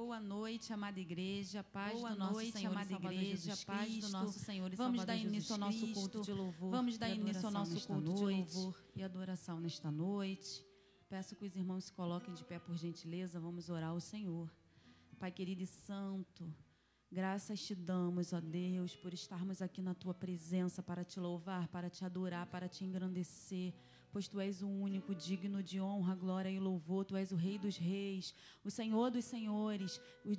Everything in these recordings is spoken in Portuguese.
Boa noite, amada igreja, paz Boa do nosso noite, Senhor amada Salvador igreja, Jesus paz do Cristo. nosso Senhor e Vamos Salvador dar Jesus início ao nosso Cristo. culto de louvor. Vamos dar início ao nosso culto de noite louvor. e adoração nesta noite. Peço que os irmãos se coloquem de pé por gentileza, vamos orar ao Senhor. Pai querido e santo, graças te damos, ó Deus, por estarmos aqui na tua presença para te louvar, para te adorar, para te engrandecer pois tu és o único digno de honra, glória e louvor, tu és o Rei dos Reis, o Senhor dos Senhores, o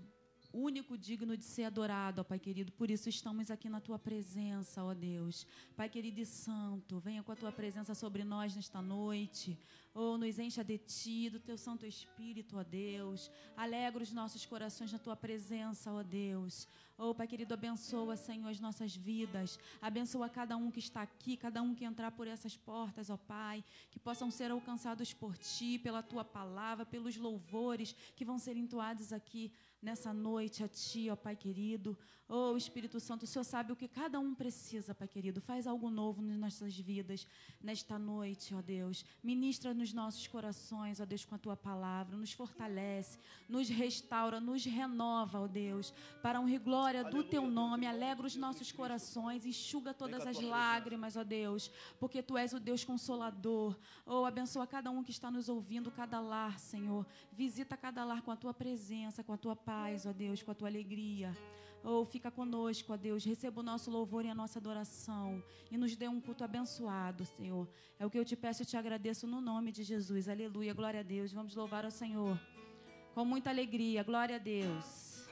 único digno de ser adorado, ó Pai querido. Por isso estamos aqui na tua presença, ó Deus. Pai querido e santo, venha com a tua presença sobre nós nesta noite. Oh, nos encha de ti, do teu Santo Espírito, ó Deus. Alegra os nossos corações na tua presença, ó Deus. Oh, Pai querido, abençoa, Senhor, as nossas vidas. Abençoa cada um que está aqui, cada um que entrar por essas portas, ó Pai. Que possam ser alcançados por Ti, pela Tua palavra, pelos louvores que vão ser entoados aqui nessa noite a Ti, ó Pai querido. Oh, Espírito Santo, o Senhor sabe o que cada um precisa, Pai querido. Faz algo novo nas nossas vidas nesta noite, ó Deus. Ministra nos nossos corações, ó Deus, com a Tua palavra. Nos fortalece, nos restaura, nos renova, ó Deus. Para honra e glória do Teu nome. Alegra os nossos corações, enxuga todas as lágrimas, ó Deus. Porque Tu és o Deus consolador. Oh, abençoa cada um que está nos ouvindo, cada lar, Senhor. Visita cada lar com a Tua presença, com a Tua paz, ó Deus, com a Tua alegria. Oh, fica conosco, ó Deus. Receba o nosso louvor e a nossa adoração. E nos dê um culto abençoado, Senhor. É o que eu te peço e te agradeço no nome de Jesus. Aleluia. Glória a Deus. Vamos louvar ao Senhor. Com muita alegria. Glória a Deus.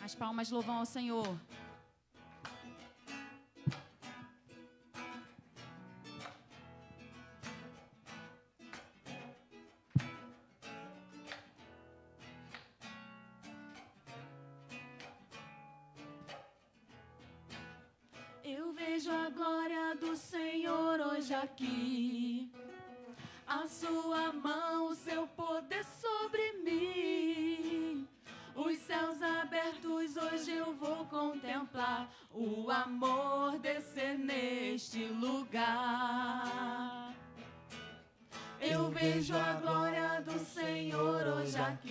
As palmas louvam ao Senhor.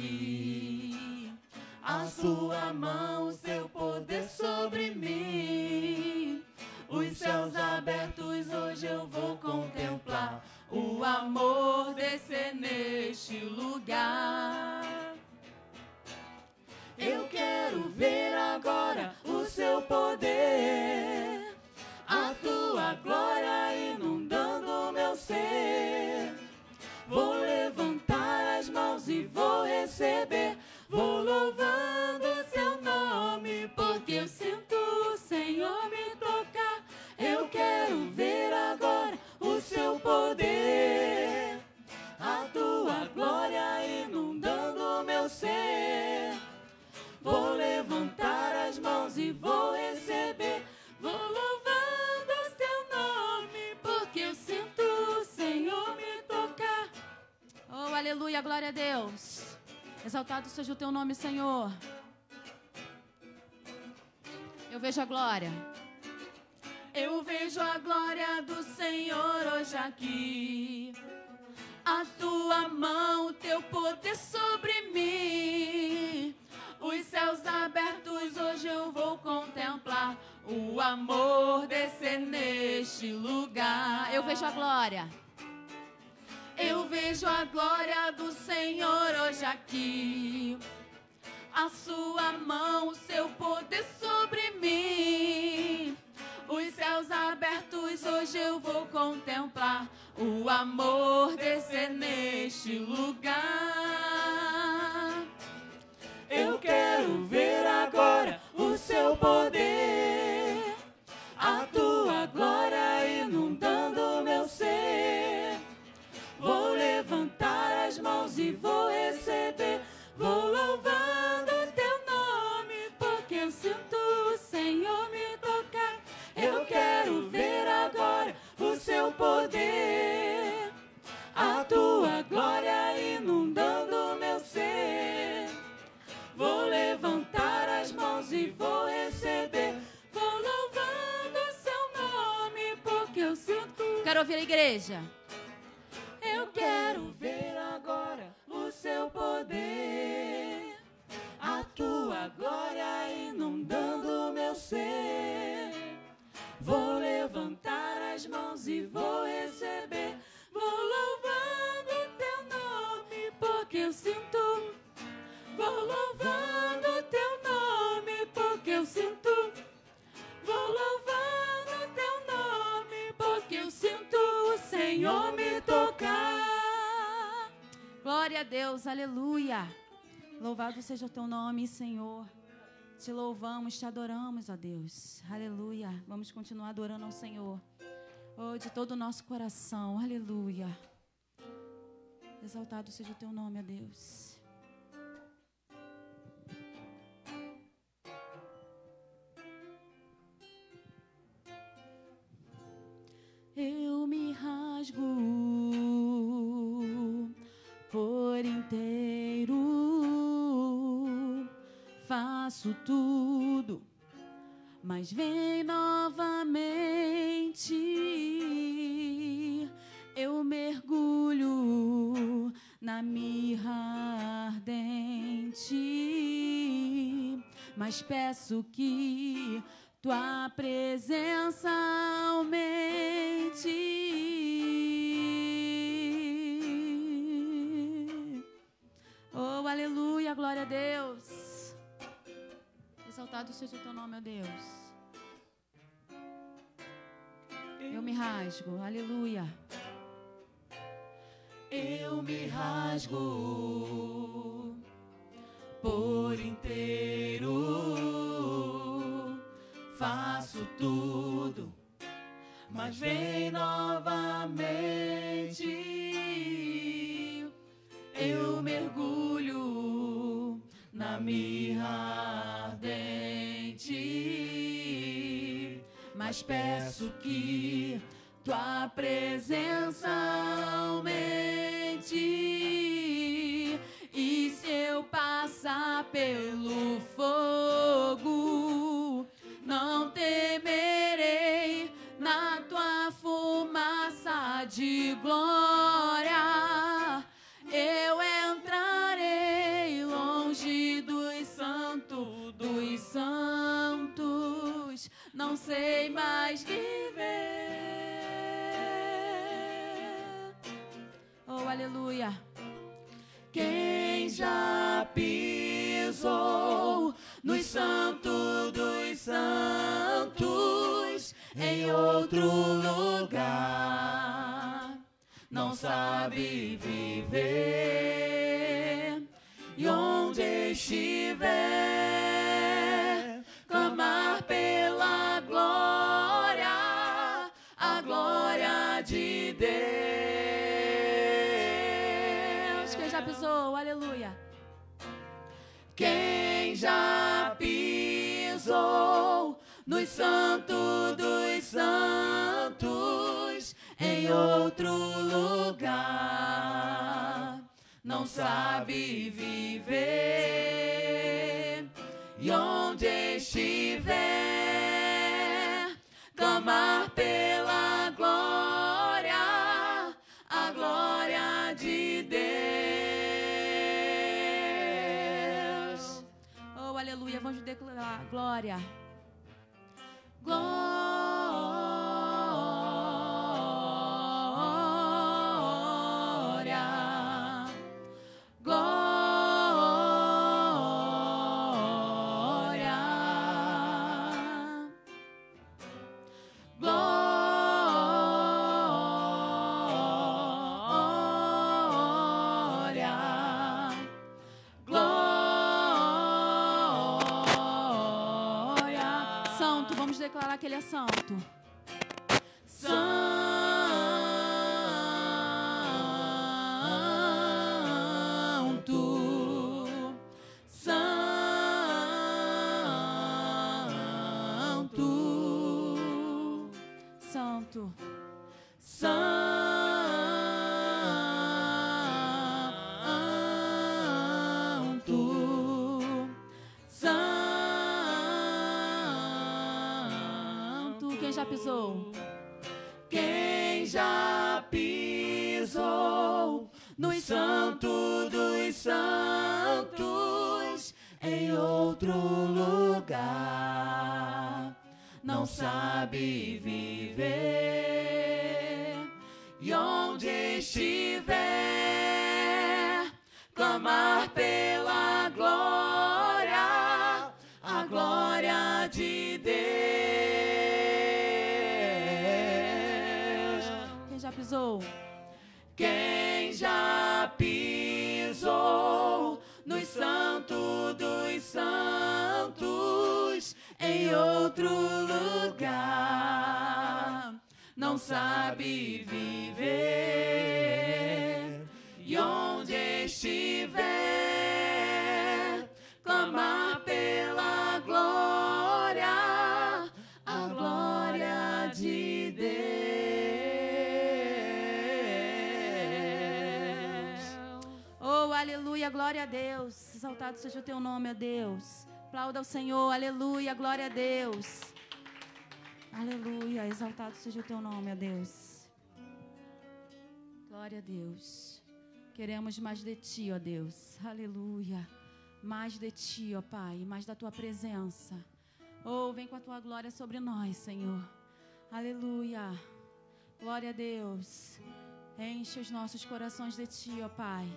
Aqui. A sua mão, aleluia. Glória a Deus. Exaltado seja o teu nome, Senhor. Eu vejo a glória. Eu vejo a glória do Senhor hoje aqui. A tua mão, o teu poder sobre mim. Os céus abertos hoje eu vou contemplar o amor descer neste lugar. Eu vejo a glória. Aqui. A sua mão, o seu poder sobre mim. Os céus abertos hoje eu vou contemplar o amor descer neste lugar. Quero ouvir a igreja. Seja o teu nome, Senhor. Te louvamos, te adoramos, ó Deus. Aleluia. Vamos continuar adorando ao Senhor. Oh, de todo o nosso coração. Aleluia. Exaltado seja o teu nome, ó Deus. Faço tudo, mas vem novamente. Eu mergulho na mirra ardente, mas peço que tua presença aumente. Seja o teu nome, ó Deus. Eu me rasgo, aleluia. Eu me rasgo por inteiro, faço tudo, mas vem novamente. Eu mergulho na mirra mas peço que tua presença aumente. E se eu passar pelo fogo, não temerei na tua fumaça de glória. Eu entrarei longe dos santos, dos santos. Não sei mais viver. Oh, aleluia. Quem já pisou nos santos dos santos em outro lugar não sabe viver e onde estiver já pisou nos santos dos santos em outro lugar. Não sabe viver. E onde estiver clamar pela declarar glória. Glória, vamos declarar que ele é santo. Pisou? Quem já pisou nos santos dos santos em outro lugar, não sabe viver. Deus. Exaltado seja o teu nome, ó Deus. Aplauda ao Senhor, aleluia, glória a Deus. Aleluia, exaltado seja o teu nome, ó Deus. Glória a Deus. Queremos mais de ti, ó Deus. Aleluia. Mais de ti, ó Pai, mais da tua presença. Oh, vem com a tua glória sobre nós, Senhor. Aleluia. Glória a Deus. Enche os nossos corações de ti, ó Pai.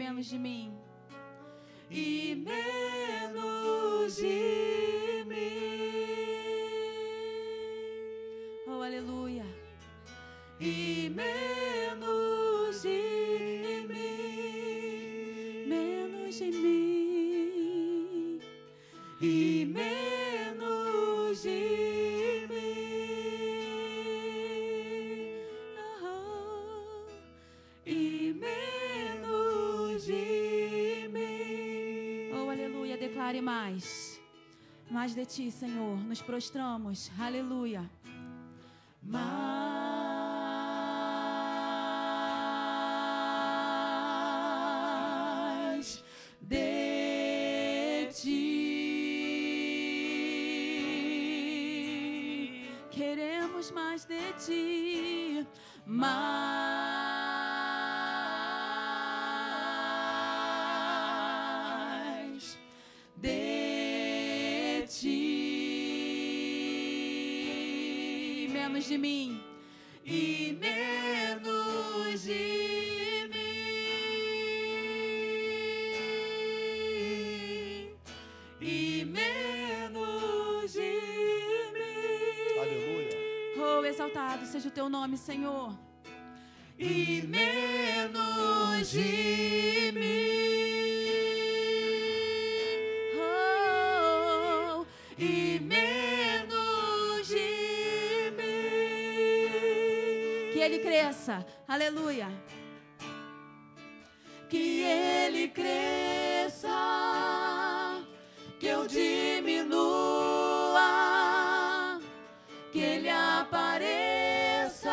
Menos de mim. e menos mais. Mais de ti, Senhor. Nos prostramos. Aleluia. Menos de mim. e menos de mim e menos de mim Aleluia. Oh, exaltado seja o teu nome, Senhor. e menos de mim cresça. Aleluia. que ele cresça, que eu diminua, que ele apareça,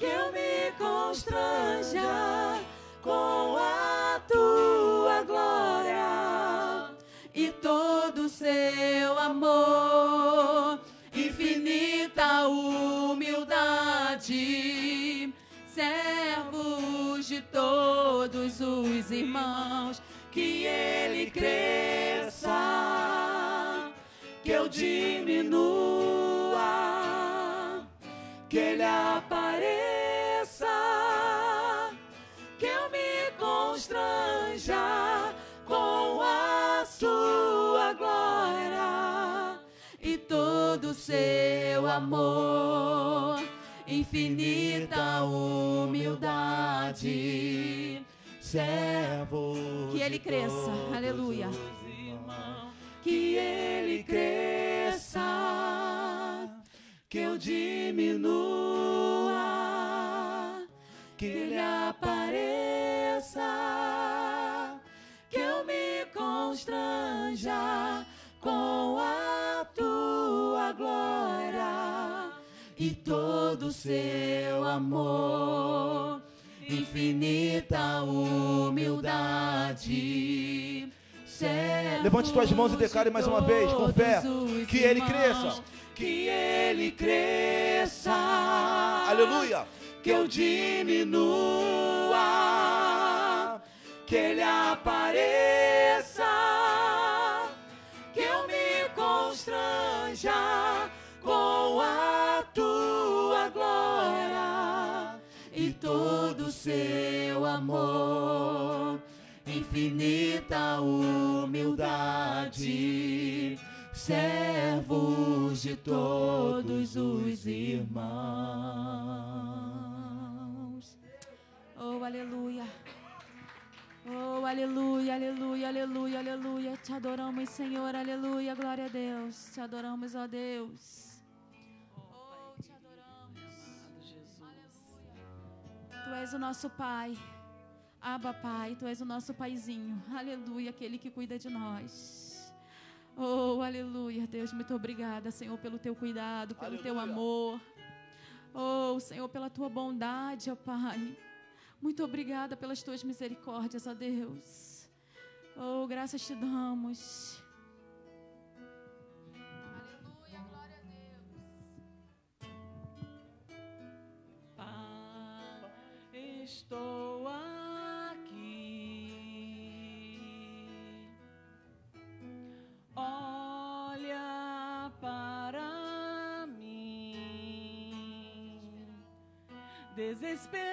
que eu me constranja com a tua glória e todo o seu amor, infinita humildade, servos de todos os irmãos, que ele cresça, que eu diminua, que ele apareça, que eu me constranja com a sua glória e todo o seu amor, infinita humildade. Servo que ele cresça, aleluia. Irmãos, que ele cresça, que eu diminua, que ele apareça, que eu me constranja. Todo seu amor, infinita humildade. Levante suas mãos e declare mais uma vez, com fé, que ele cresça. Que ele cresça. Aleluia. Que eu diminua. Que ele apareça. Todo seu amor infinita humildade, servos de todos os irmãos. Oh, aleluia. Oh, aleluia, aleluia, aleluia, aleluia. Te adoramos, Senhor, aleluia, glória a Deus. Te adoramos, ó Deus. Tu és o nosso Pai. Abba, Pai, Tu és o nosso Paizinho. Aleluia, aquele que cuida de nós. Oh, aleluia, Deus, muito obrigada, Senhor, pelo Teu cuidado, pelo Aleluia. Teu amor. Oh, Senhor, pela Tua bondade, ó Pai. Muito obrigada pelas Tuas misericórdias, ó Deus. Oh, graças te damos. Desesperado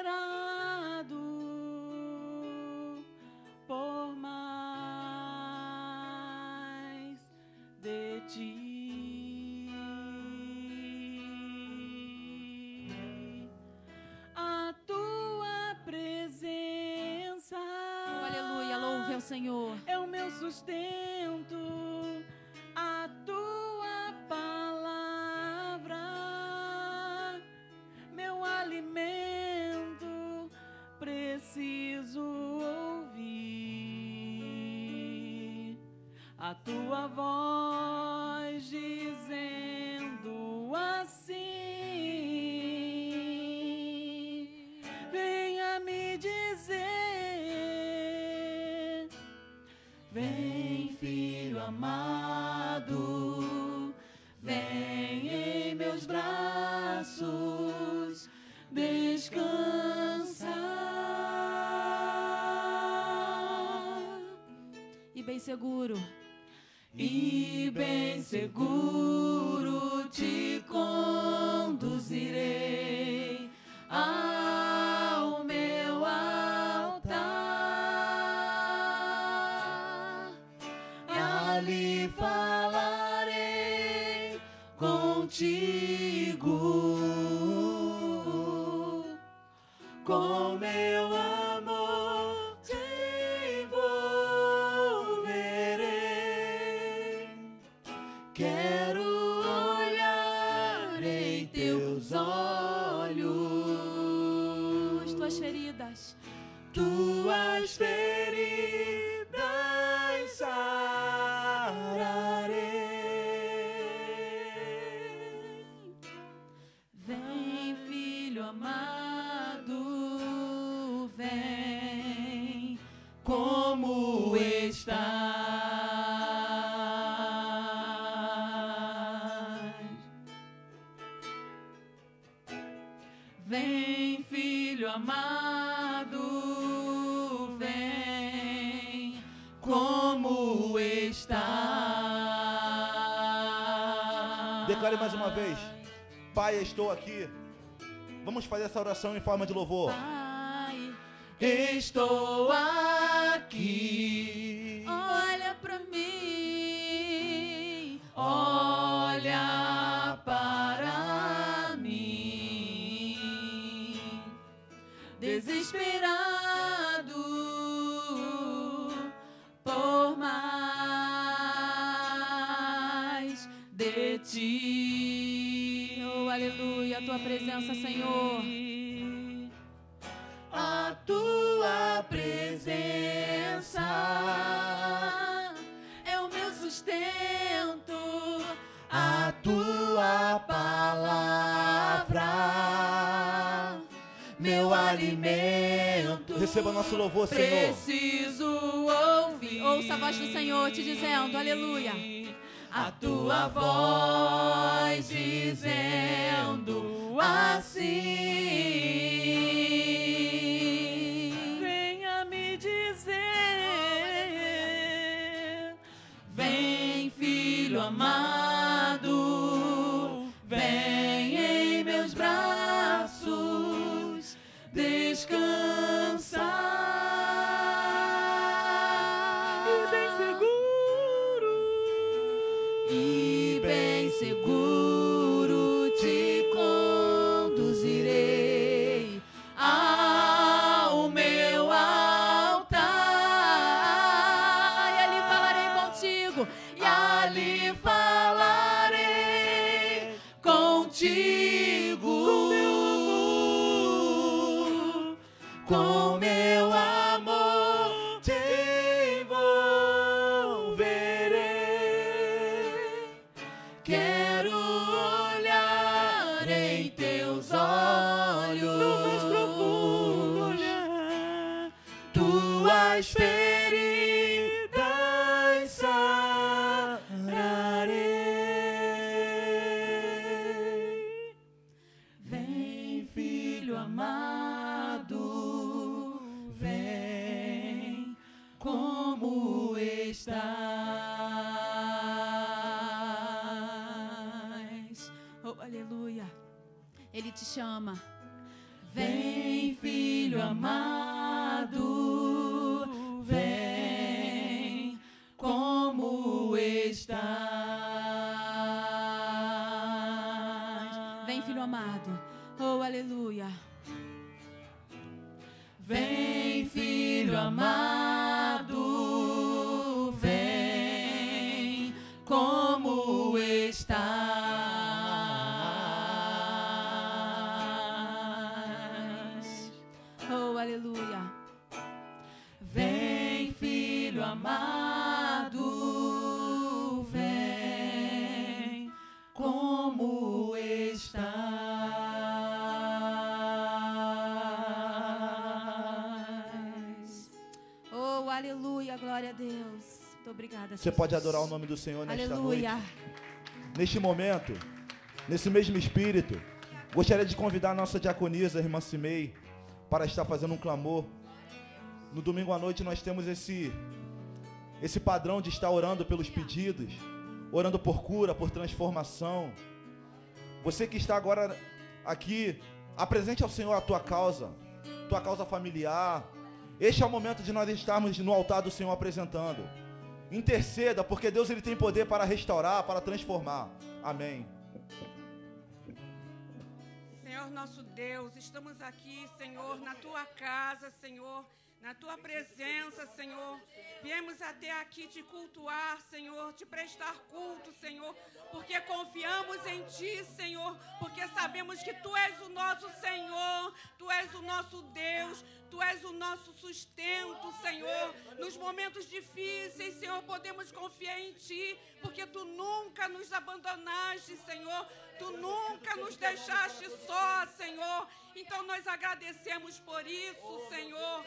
a tua voz dizendo assim: venha me dizer. Vem, filho amado, vem em meus braços, descansa. E bem seguro. E bem seguro amado, vem como estás. Declare mais uma vez. Pai, estou aqui. Vamos fazer essa oração em forma de louvor. Pai, Estou aqui. Desesperado por mais de ti. Oh, aleluia, a tua presença, Senhor. Alimento. Receba nosso louvor, Senhor. Preciso ouvir. Ouça a voz do Senhor te dizendo, aleluia. A tua voz dizendo assim. Venha me dizer. Vem, filho amado. Tuas feridas obrigada. Você pode adorar o nome do Senhor nesta Aleluia. noite. Neste momento, nesse mesmo espírito, gostaria de convidar a nossa diaconisa, a irmã Cimei, para estar fazendo um clamor. No domingo à noite nós temos esse esse padrão de estar orando pelos pedidos, orando por cura, por transformação. Você que está agora aqui, apresente ao Senhor a tua causa, tua causa familiar. Este é o momento de nós estarmos no altar do Senhor apresentando. Interceda, porque Deus ele tem poder para restaurar, para transformar. Amém. Senhor nosso Deus, estamos aqui, Senhor, na tua casa, Senhor, na tua presença, Senhor. Viemos até aqui te cultuar, Senhor, te prestar culto, Senhor, porque confiamos em ti, Senhor, porque sabemos que tu és o nosso Senhor, tu és o nosso Deus, tu és o nosso sustento, Senhor. Nos momentos difíceis, Senhor, podemos confiar em ti, porque tu nunca nos abandonaste, Senhor. Tu nunca nos deixaste só, Senhor. Então nós agradecemos por isso, Senhor.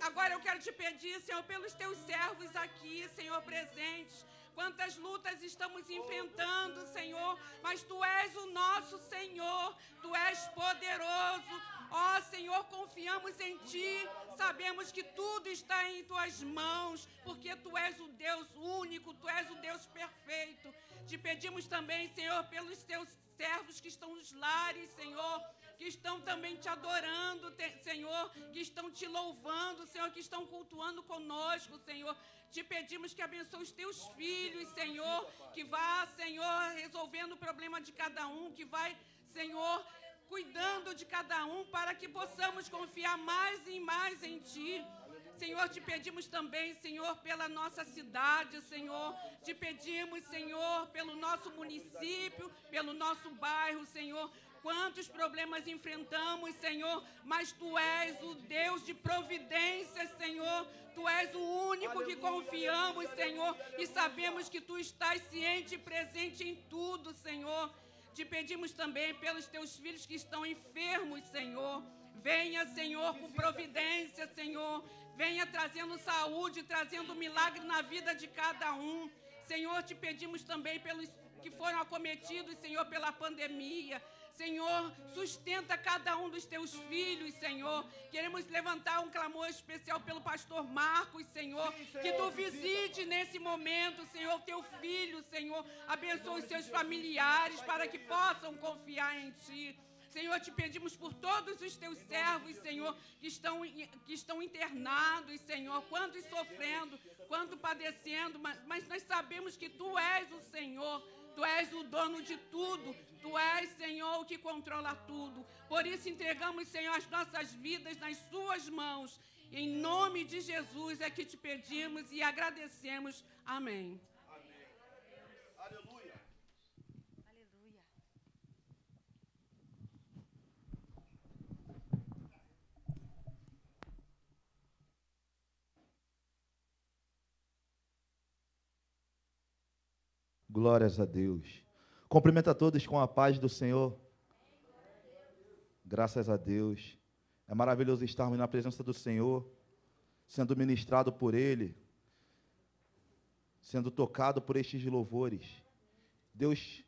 Agora eu quero te pedir, Senhor, pelos teus servos aqui, Senhor, presentes. Quantas lutas estamos enfrentando, Senhor, mas tu és o nosso Senhor, tu és poderoso. Ó Senhor, confiamos em ti, sabemos que tudo está em tuas mãos, porque tu és o Deus único, tu és o Deus perfeito. Te pedimos também, Senhor, pelos teus servos que estão nos lares, Senhor, que estão também te adorando, te- Senhor, que estão te louvando, Senhor, que estão cultuando conosco, Senhor. Te pedimos que abençoe os teus filhos, Senhor, que vá, Senhor, resolvendo o problema de cada um, que vai, Senhor, cuidando de cada um para que possamos confiar mais e mais em Ti. Senhor, te pedimos também, Senhor, pela nossa cidade, Senhor. Te pedimos, Senhor, pelo nosso município, pelo nosso bairro, Senhor. Quantos problemas enfrentamos, Senhor, mas Tu és o Deus de providência, Senhor. Tu és o único que confiamos, Senhor, e sabemos que Tu estás ciente e presente em tudo, Senhor. Te pedimos também pelos teus filhos que estão enfermos, Senhor. Venha, Senhor, com providência, Senhor. Venha trazendo saúde, trazendo milagre na vida de cada um. Senhor, te pedimos também pelos que foram acometidos, Senhor, pela pandemia. Senhor, sustenta cada um dos teus filhos, Senhor. Queremos levantar um clamor especial pelo pastor Marcos, Senhor. Sim, Senhor que tu visite nesse momento, Senhor, teu filho, Senhor. Abençoe os seus familiares para que possam confiar em ti. Senhor, te pedimos por todos os teus servos, Senhor, que estão, que estão internados, Senhor, quantos sofrendo, quanto padecendo, mas, mas nós sabemos que tu és o Senhor. Tu és o dono de tudo. Tu és, Senhor, o que controla tudo. Por isso entregamos, Senhor, as nossas vidas nas Suas mãos. Em nome de Jesus é que te pedimos e agradecemos. Amém. Glórias a Deus. Cumprimenta a todos com a paz do Senhor. Graças a Deus. É maravilhoso estarmos na presença do Senhor, sendo ministrado por Ele, sendo tocado por estes louvores. Deus,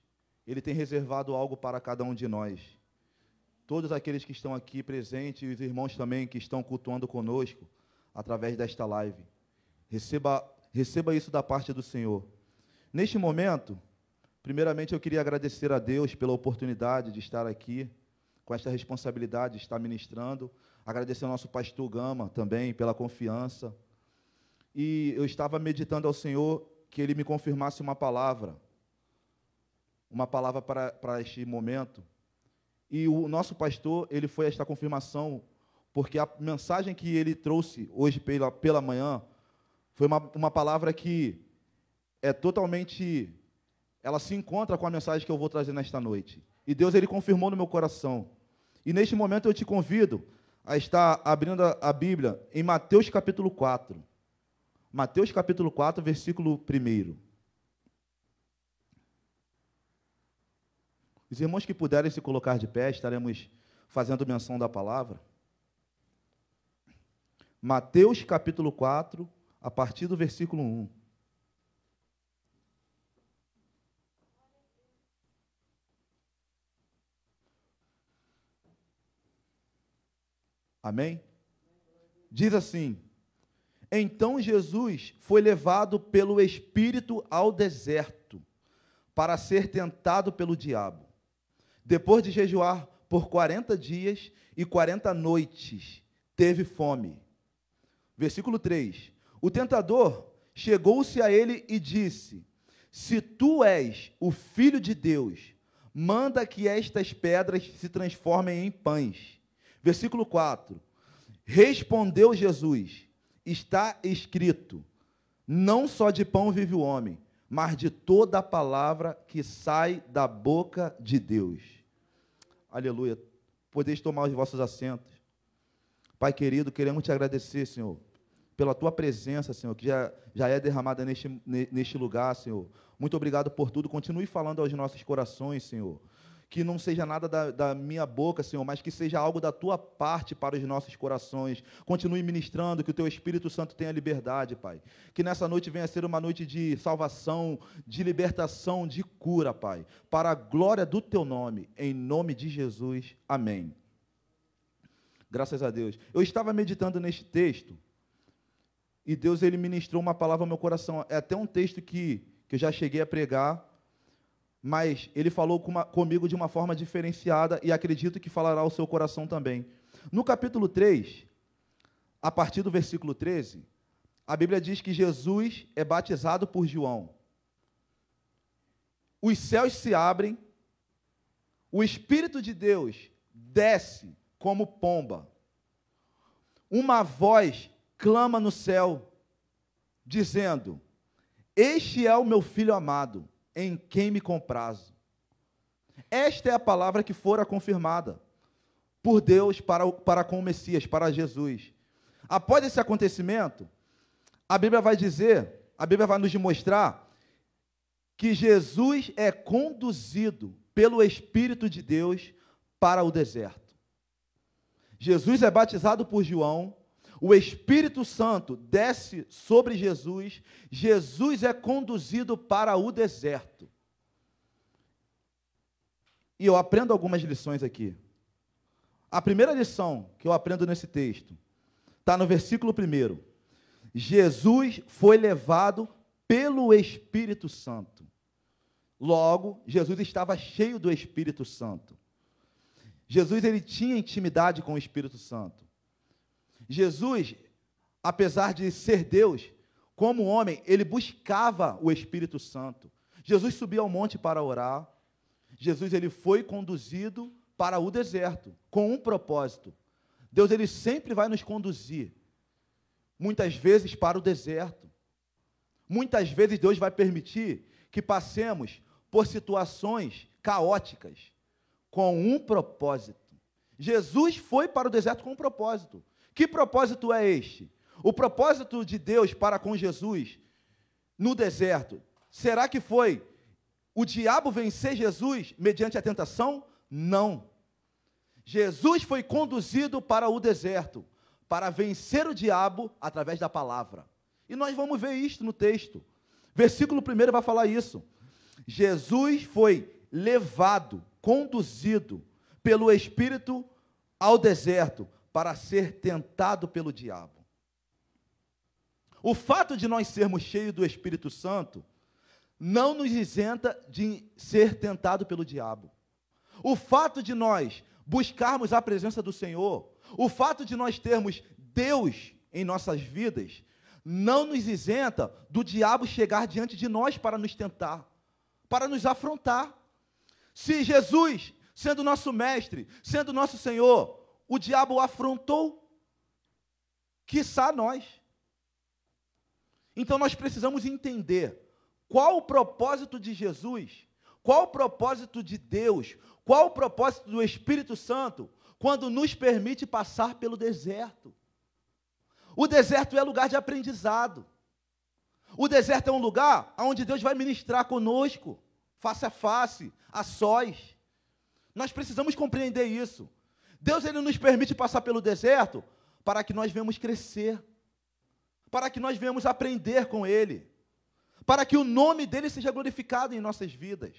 Ele tem reservado algo para cada um de nós. Todos aqueles que estão aqui presentes e os irmãos também que estão cultuando conosco através desta live. Receba, receba isso da parte do Senhor. Neste momento, primeiramente eu queria agradecer a Deus pela oportunidade de estar aqui, com esta responsabilidade de estar ministrando. Agradecer ao nosso pastor Gama também pela confiança. E eu estava meditando ao Senhor que Ele me confirmasse uma palavra, uma palavra para, para este momento. E o nosso pastor, ele foi esta confirmação, porque a mensagem que ele trouxe hoje pela, pela manhã foi uma, uma palavra que é totalmente ela se encontra com a mensagem que eu vou trazer nesta noite. E Deus ele confirmou no meu coração. E neste momento eu te convido a estar abrindo a Bíblia em Mateus capítulo 4. Mateus capítulo 4, versículo 1. Os irmãos que puderem se colocar de pé, estaremos fazendo menção da palavra. Mateus capítulo 4, a partir do versículo 1. Amém? Diz assim: Então Jesus foi levado pelo Espírito ao deserto para ser tentado pelo diabo. Depois de jejuar por 40 dias e 40 noites, teve fome. Versículo 3: O tentador chegou-se a ele e disse: Se tu és o filho de Deus, manda que estas pedras se transformem em pães. Versículo 4: Respondeu Jesus: Está escrito: Não só de pão vive o homem, mas de toda a palavra que sai da boca de Deus. Aleluia. Podeis tomar os vossos assentos. Pai querido, queremos te agradecer, Senhor, pela tua presença, Senhor, que já, já é derramada neste, neste lugar, Senhor. Muito obrigado por tudo. Continue falando aos nossos corações, Senhor que não seja nada da, da, minha boca, Senhor, mas que seja algo da tua parte para os nossos corações. Continue ministrando, que o teu Espírito Santo tenha liberdade, Pai. Que nessa noite venha ser uma noite de salvação, de libertação, de cura, Pai. Para a glória do teu nome, em nome de Jesus. Amém. Graças a Deus. Eu estava meditando neste texto e Deus ele ministrou uma palavra ao meu coração. É até um texto que, que eu já cheguei a pregar mas ele falou com uma, comigo de uma forma diferenciada e acredito que falará ao seu coração também. No capítulo 3, a partir do versículo 13, a Bíblia diz que Jesus é batizado por João. Os céus se abrem, o Espírito de Deus desce como pomba. Uma voz clama no céu, dizendo: Este é o meu filho amado em quem me comprazo. Esta é a palavra que fora confirmada por Deus para, para com o Messias, para Jesus. Após esse acontecimento, a Bíblia vai dizer, a Bíblia vai nos mostrar que Jesus é conduzido pelo Espírito de Deus para o deserto. Jesus é batizado por João, o Espírito Santo desce sobre Jesus, Jesus é conduzido para o deserto. E eu aprendo algumas lições aqui. A primeira lição que eu aprendo nesse texto está no versículo 1. Jesus foi levado pelo Espírito Santo. Logo, Jesus estava cheio do Espírito Santo. Jesus ele tinha intimidade com o Espírito Santo. Jesus, apesar de ser Deus, como homem, ele buscava o Espírito Santo. Jesus subia ao monte para orar. Jesus ele foi conduzido para o deserto com um propósito. Deus ele sempre vai nos conduzir. Muitas vezes para o deserto. Muitas vezes Deus vai permitir que passemos por situações caóticas com um propósito. Jesus foi para o deserto com um propósito. Que propósito é este? O propósito de Deus para com Jesus no deserto, será que foi o diabo vencer Jesus mediante a tentação? Não. Jesus foi conduzido para o deserto para vencer o diabo através da palavra. E nós vamos ver isto no texto. Versículo 1 vai falar isso. Jesus foi levado, conduzido pelo Espírito ao deserto para ser tentado pelo diabo. O fato de nós sermos cheios do Espírito Santo não nos isenta de ser tentado pelo diabo. O fato de nós buscarmos a presença do Senhor, o fato de nós termos Deus em nossas vidas, não nos isenta do diabo chegar diante de nós para nos tentar, para nos afrontar. Se Jesus, sendo nosso mestre, sendo nosso Senhor, o diabo afrontou, quiçá nós. Então nós precisamos entender qual o propósito de Jesus, qual o propósito de Deus, qual o propósito do Espírito Santo quando nos permite passar pelo deserto. O deserto é lugar de aprendizado. O deserto é um lugar onde Deus vai ministrar conosco, face a face, a sós. Nós precisamos compreender isso. Deus ele nos permite passar pelo deserto para que nós venhamos crescer, para que nós venhamos aprender com Ele, para que o nome dele seja glorificado em nossas vidas.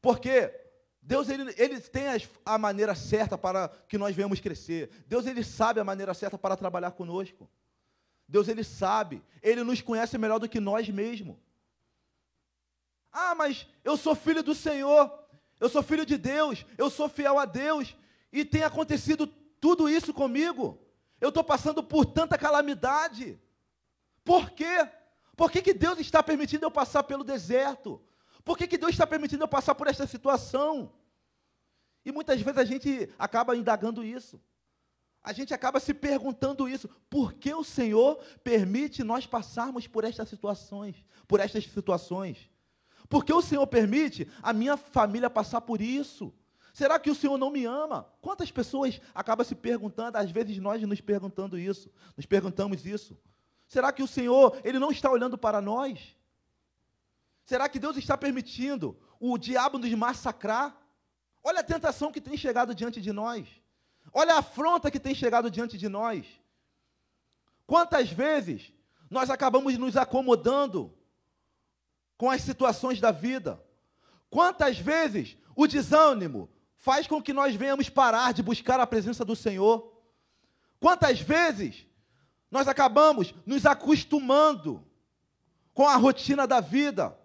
Porque Deus ele, ele tem as, a maneira certa para que nós venhamos crescer. Deus ele sabe a maneira certa para trabalhar conosco. Deus ele sabe, ele nos conhece melhor do que nós mesmos. Ah, mas eu sou filho do Senhor, eu sou filho de Deus, eu sou fiel a Deus e tem acontecido tudo isso comigo. Eu estou passando por tanta calamidade. Por quê? Por que, que Deus está permitindo eu passar pelo deserto? Por que, que Deus está permitindo eu passar por esta situação? E muitas vezes a gente acaba indagando isso. A gente acaba se perguntando isso. Por que o Senhor permite nós passarmos por estas situações? Por estas situações? Por que o Senhor permite a minha família passar por isso? Será que o Senhor não me ama? Quantas pessoas acabam se perguntando, às vezes nós nos perguntando isso, nos perguntamos isso. Será que o Senhor, Ele não está olhando para nós? Será que Deus está permitindo o diabo nos massacrar? Olha a tentação que tem chegado diante de nós. Olha a afronta que tem chegado diante de nós. Quantas vezes nós acabamos nos acomodando com as situações da vida? Quantas vezes o desânimo faz com que nós venhamos parar de buscar a presença do Senhor? Quantas vezes nós acabamos nos acostumando com a rotina da vida?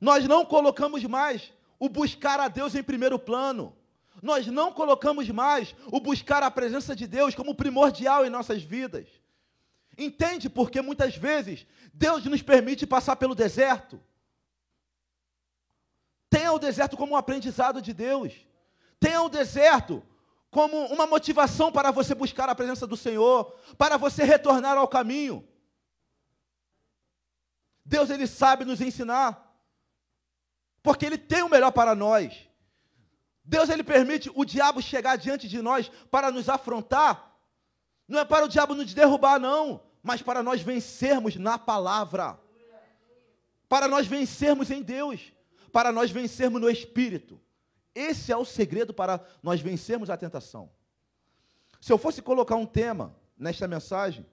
Nós não colocamos mais o buscar a Deus em primeiro plano. Nós não colocamos mais o buscar a presença de Deus como primordial em nossas vidas. Entende porque muitas vezes Deus nos permite passar pelo deserto? Tenha o deserto como um aprendizado de Deus. Tenha o deserto como uma motivação para você buscar a presença do Senhor, para você retornar ao caminho. Deus ele sabe nos ensinar porque Ele tem o melhor para nós. Deus ele permite o diabo chegar diante de nós para nos afrontar. Não é para o diabo nos derrubar, não, mas para nós vencermos na palavra. Para nós vencermos em Deus. para nós vencermos no espírito. Esse é o segredo para nós vencermos a tentação. Se eu fosse colocar um tema nesta mensagem,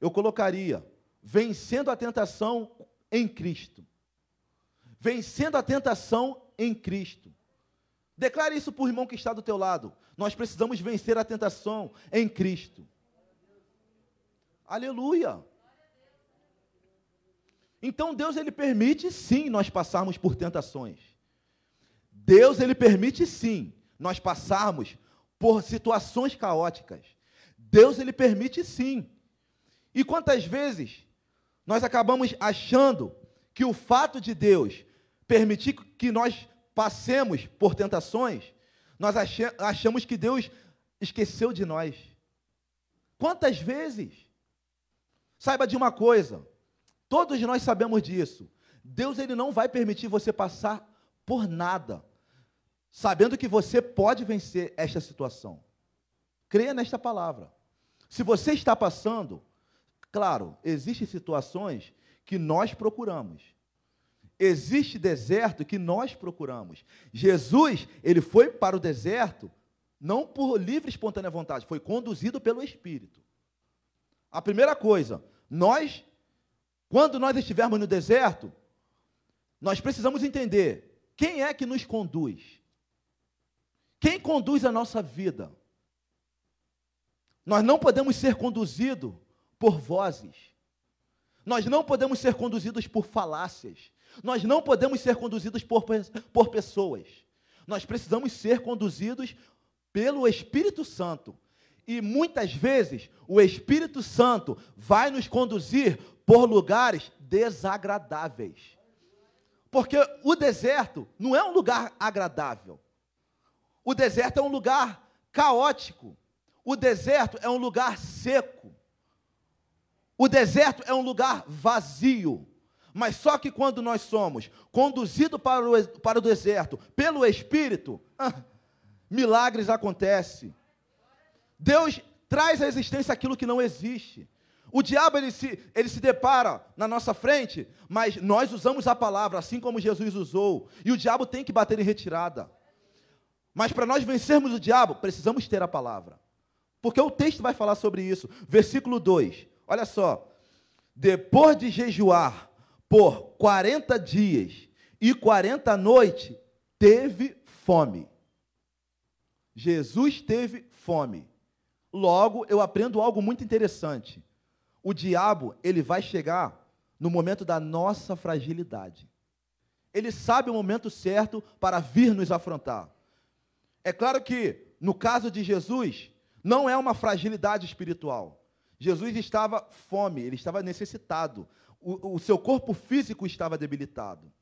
eu colocaria vencendo a tentação em Cristo. Vencendo a tentação em Cristo. Declare isso para o irmão que está do teu lado. Nós precisamos vencer a tentação em Cristo. Aleluia. Então Deus ele permite sim nós passarmos por tentações. Deus ele permite sim nós passarmos por situações caóticas. Deus ele permite sim. E quantas vezes nós acabamos achando que o fato de Deus permitir que nós passemos por tentações, nós achamos que Deus esqueceu de nós. Quantas vezes? Saiba de uma coisa, todos nós sabemos disso. Deus ele não vai permitir você passar por nada, sabendo que você pode vencer esta situação. Creia nesta palavra. Se você está passando, claro, existem situações que nós procuramos. Existe deserto que nós procuramos. Jesus, ele foi para o deserto não por livre e espontânea vontade, foi conduzido pelo Espírito. A primeira coisa, nós, quando nós estivermos no deserto, nós precisamos entender quem é que nos conduz. Quem conduz a nossa vida? Nós não podemos ser conduzidos por vozes. Nós não podemos ser conduzidos por falácias. Nós não podemos ser conduzidos por, por pessoas. Nós precisamos ser conduzidos pelo Espírito Santo. E muitas vezes o Espírito Santo vai nos conduzir por lugares desagradáveis. Porque o deserto não é um lugar agradável. O deserto é um lugar caótico. O deserto é um lugar seco. O deserto é um lugar vazio. Mas só que quando nós somos conduzidos para o, para o deserto pelo Espírito, ah, milagres acontecem. Deus traz à existência aquilo que não existe. O diabo ele se, ele se depara na nossa frente, mas nós usamos a palavra assim como Jesus usou, e o diabo tem que bater em retirada. Mas para nós vencermos o diabo, precisamos ter a palavra. Porque o texto vai falar sobre isso. Versículo 2. Olha só. Depois de jejuar por 40 dias e 40 noites, teve fome. Jesus teve fome. Logo, eu aprendo algo muito interessante. O diabo, ele vai chegar no momento da nossa fragilidade. Ele sabe o momento certo para vir nos afrontar. É claro que, no caso de Jesus, não é uma fragilidade espiritual. Jesus estava fome, ele estava necessitado o, o seu corpo físico estava debilitado.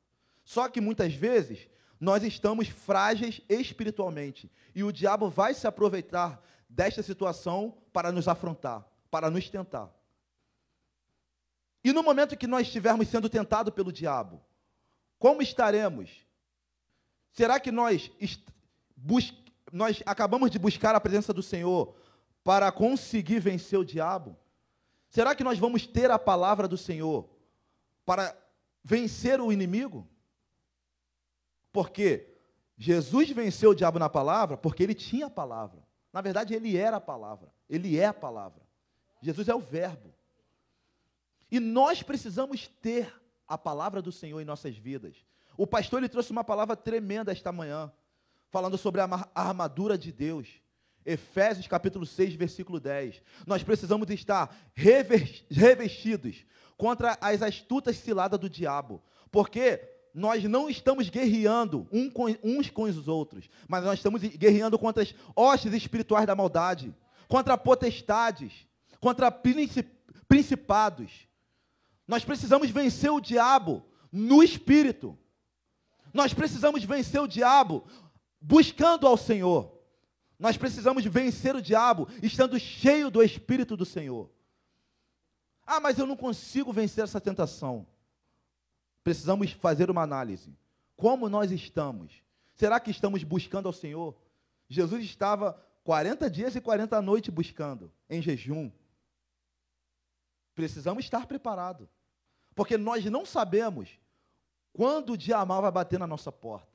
Só que muitas vezes nós estamos frágeis espiritualmente e o diabo vai se aproveitar desta situação para nos afrontar, para nos tentar. E no momento que nós estivermos sendo tentados pelo diabo, como estaremos? Será que nós, nós acabamos de buscar a presença do Senhor para conseguir vencer o diabo? Será que nós vamos ter a palavra do Senhor para vencer o inimigo? Porque Jesus venceu o diabo na palavra porque ele tinha a palavra. Na verdade, ele era a palavra. Ele é a palavra. Jesus é o Verbo. E nós precisamos ter a palavra do Senhor em nossas vidas. O pastor ele trouxe uma palavra tremenda esta manhã, falando sobre a armadura de Deus. Efésios capítulo 6, versículo 10. Nós precisamos estar revestidos contra as astutas ciladas do diabo, porque nós não estamos guerreando uns com os outros, mas nós estamos guerreando contra as hostes espirituais da maldade, contra potestades, contra principados. Nós precisamos vencer o diabo no espírito. Nós precisamos vencer o diabo buscando ao Senhor. Nós precisamos vencer o diabo estando cheio do Espírito do Senhor. Ah, mas eu não consigo vencer essa tentação. Precisamos fazer uma análise. Como nós estamos? Será que estamos buscando ao Senhor? Jesus estava 40 dias e 40 noites buscando, em jejum. Precisamos estar preparados. Porque nós não sabemos quando o dia mal vai bater na nossa porta.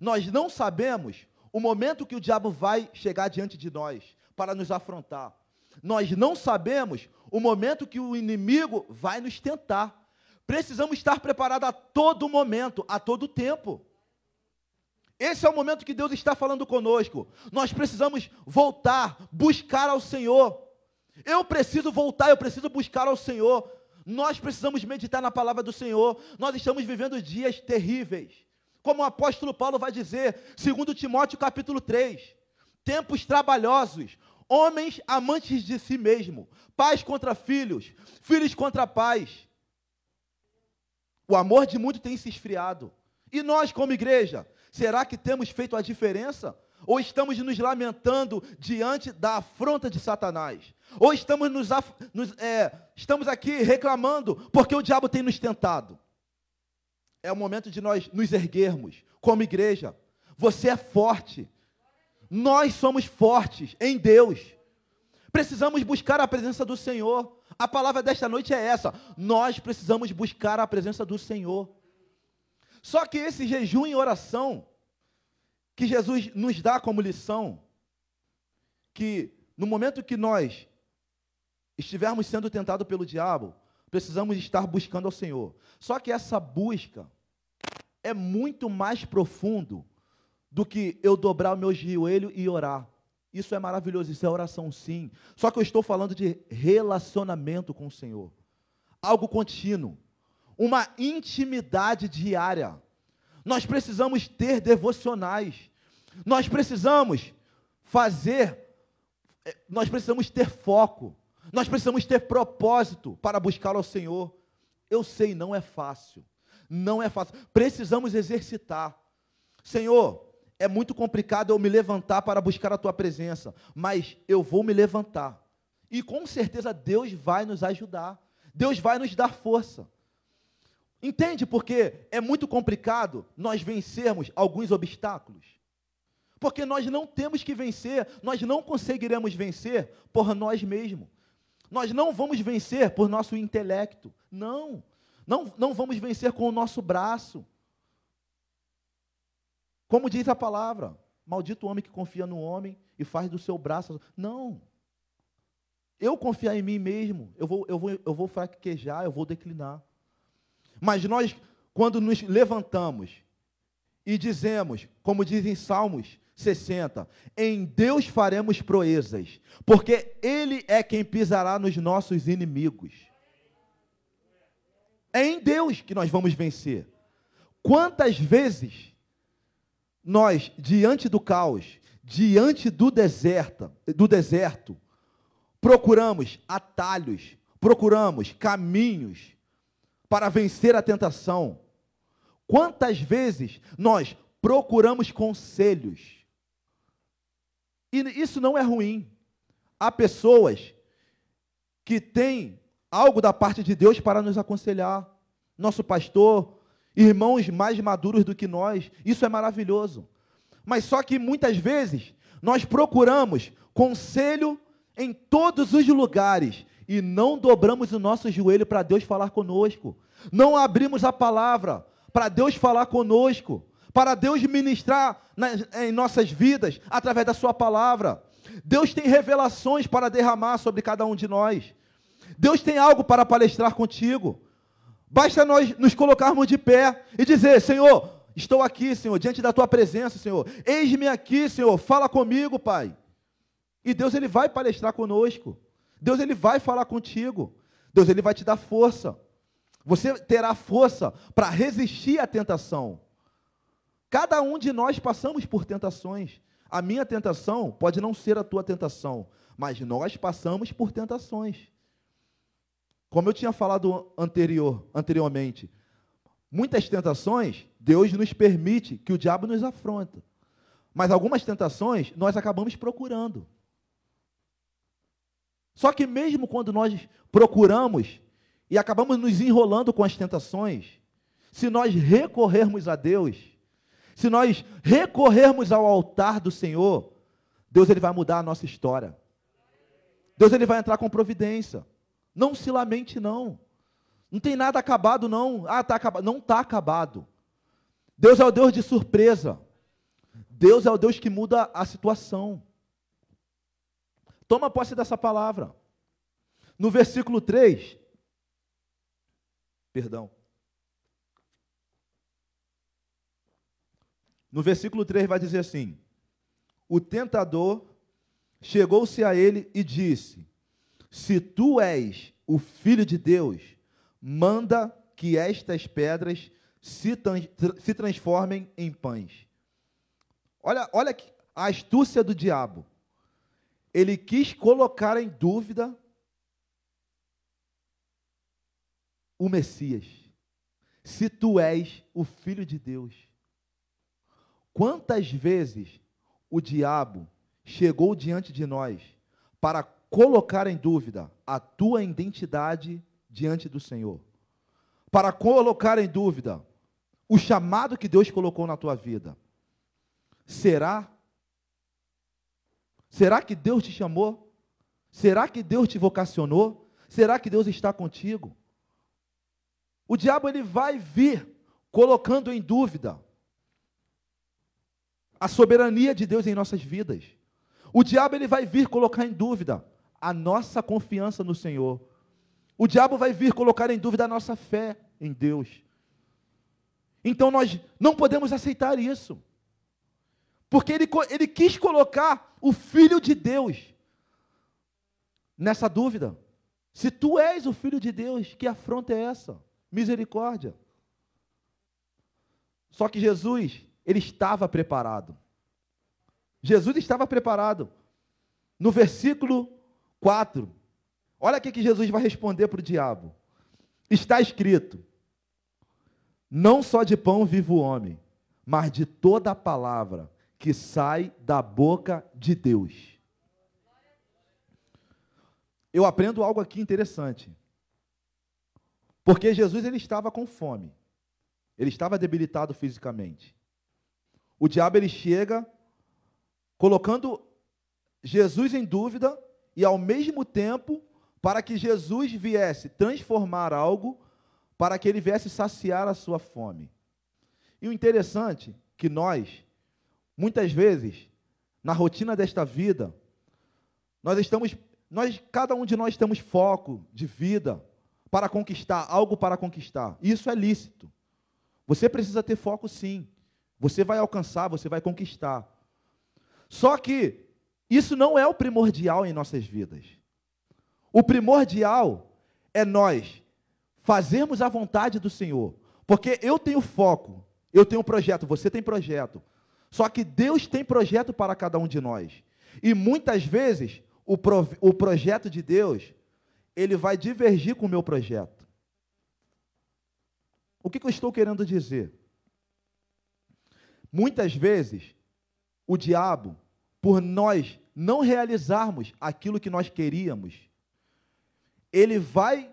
Nós não sabemos o momento que o diabo vai chegar diante de nós para nos afrontar. Nós não sabemos o momento que o inimigo vai nos tentar. Precisamos estar preparados a todo momento, a todo tempo. Esse é o momento que Deus está falando conosco. Nós precisamos voltar, buscar ao Senhor. Eu preciso voltar, eu preciso buscar ao Senhor. Nós precisamos meditar na palavra do Senhor. Nós estamos vivendo dias terríveis. Como o apóstolo Paulo vai dizer, segundo Timóteo capítulo 3, tempos trabalhosos, homens amantes de si mesmo, pais contra filhos, filhos contra pais. O amor de muito tem se esfriado. E nós, como igreja, será que temos feito a diferença? Ou estamos nos lamentando diante da afronta de Satanás? Ou estamos, nos, nos é, estamos aqui reclamando porque o diabo tem nos tentado? É o momento de nós nos erguermos como igreja. Você é forte. Nós somos fortes em Deus. Precisamos buscar a presença do Senhor. A palavra desta noite é essa. Nós precisamos buscar a presença do Senhor. Só que esse jejum e oração que Jesus nos dá como lição, que no momento que nós estivermos sendo tentados pelo diabo, precisamos estar buscando ao Senhor. Só que essa busca é muito mais profundo do que eu dobrar o meu joelho e orar. Isso é maravilhoso, isso é oração sim. Só que eu estou falando de relacionamento com o Senhor. Algo contínuo. Uma intimidade diária. Nós precisamos ter devocionais. Nós precisamos fazer, eh, nós precisamos ter foco. Nós precisamos ter propósito para buscar ao Senhor. Eu sei, não é fácil. Não é fácil. Precisamos exercitar. Senhor, é muito complicado eu me levantar para buscar a tua presença, mas eu vou me levantar. E com certeza Deus vai nos ajudar. Deus vai nos dar força. Entende porque é muito complicado nós vencermos alguns obstáculos? Porque nós não temos que vencer, nós não conseguiremos vencer por nós mesmos. Nós não vamos vencer por nosso intelecto. Não. Não, não vamos vencer com o nosso braço. Como diz a palavra, maldito o homem que confia no homem e faz do seu braço. Não. Eu confiar em mim mesmo, eu vou, eu vou, eu vou fraquejar, eu vou declinar. Mas nós, quando nos levantamos e dizemos, como dizem Salmos 60. Em Deus faremos proezas, porque Ele é quem pisará nos nossos inimigos. É em Deus que nós vamos vencer. Quantas vezes nós, diante do caos, diante do deserto, do deserto, procuramos atalhos, procuramos caminhos para vencer a tentação. Quantas vezes nós procuramos conselhos, e isso não é ruim. Há pessoas que têm algo da parte de Deus para nos aconselhar. Nosso pastor, irmãos mais maduros do que nós, isso é maravilhoso. Mas só que muitas vezes nós procuramos conselho em todos os lugares e não dobramos o nosso joelho para Deus falar conosco. Não abrimos a palavra para Deus falar conosco para Deus ministrar nas, em nossas vidas através da Sua palavra. Deus tem revelações para derramar sobre cada um de nós. Deus tem algo para palestrar contigo. Basta nós nos colocarmos de pé e dizer: Senhor, estou aqui, Senhor, diante da tua presença, Senhor. Eis-me aqui, Senhor, fala comigo, Pai. E Deus ele vai palestrar conosco. Deus ele vai falar contigo. Deus ele vai te dar força. Você terá força para resistir à tentação. Cada um de nós passamos por tentações. A minha tentação pode não ser a tua tentação, mas nós passamos por tentações. Como eu tinha falado anterior, anteriormente, muitas tentações Deus nos permite que o diabo nos afronta. Mas algumas tentações nós acabamos procurando. Só que mesmo quando nós procuramos e acabamos nos enrolando com as tentações, se nós recorrermos a Deus, se nós recorrermos ao altar do Senhor, Deus ele vai mudar a nossa história. Deus ele vai entrar com providência. Não se lamente não. Não tem nada acabado, não. Ah, está acabado. Não está acabado. Deus é o Deus de surpresa. Deus é o Deus que muda a situação. Toma posse dessa palavra. No versículo 3, perdão. No versículo 3 vai dizer assim: O tentador chegou-se a ele e disse: Se tu és o filho de Deus, manda que estas pedras se, se transformem em pães. Olha, olha a astúcia do diabo. Ele quis colocar em dúvida o Messias. Se tu és o filho de Deus. Quantas vezes o diabo chegou diante de nós para colocar em dúvida a tua identidade diante do Senhor? Para colocar em dúvida o chamado que Deus colocou na tua vida. Será? Será que Deus te chamou? Será que Deus te vocacionou? Será que Deus está contigo? O diabo ele vai vir colocando em dúvida a soberania de Deus em nossas vidas. O diabo ele vai vir colocar em dúvida a nossa confiança no Senhor. O diabo vai vir colocar em dúvida a nossa fé em Deus. Então nós não podemos aceitar isso. Porque ele, ele quis colocar o Filho de Deus nessa dúvida. Se tu és o Filho de Deus, que afronta é essa? Misericórdia. Só que Jesus, ele estava preparado. Jesus estava preparado. No versículo 4, olha o que Jesus vai responder para o diabo. Está escrito: Não só de pão vive o homem, mas de toda a palavra que sai da boca de Deus. Eu aprendo algo aqui interessante. Porque Jesus ele estava com fome. Ele estava debilitado fisicamente. O diabo ele chega colocando Jesus em dúvida e ao mesmo tempo para que Jesus viesse transformar algo para que ele viesse saciar a sua fome. E o interessante que nós muitas vezes na rotina desta vida nós estamos nós cada um de nós temos foco de vida, para conquistar, algo para conquistar. Isso é lícito. Você precisa ter foco sim. Você vai alcançar, você vai conquistar. Só que isso não é o primordial em nossas vidas. O primordial é nós fazermos a vontade do Senhor. Porque eu tenho foco, eu tenho projeto, você tem projeto. Só que Deus tem projeto para cada um de nós. E muitas vezes o, pro, o projeto de Deus ele vai divergir com o meu projeto. O que, que eu estou querendo dizer? Muitas vezes, o diabo, por nós não realizarmos aquilo que nós queríamos, ele vai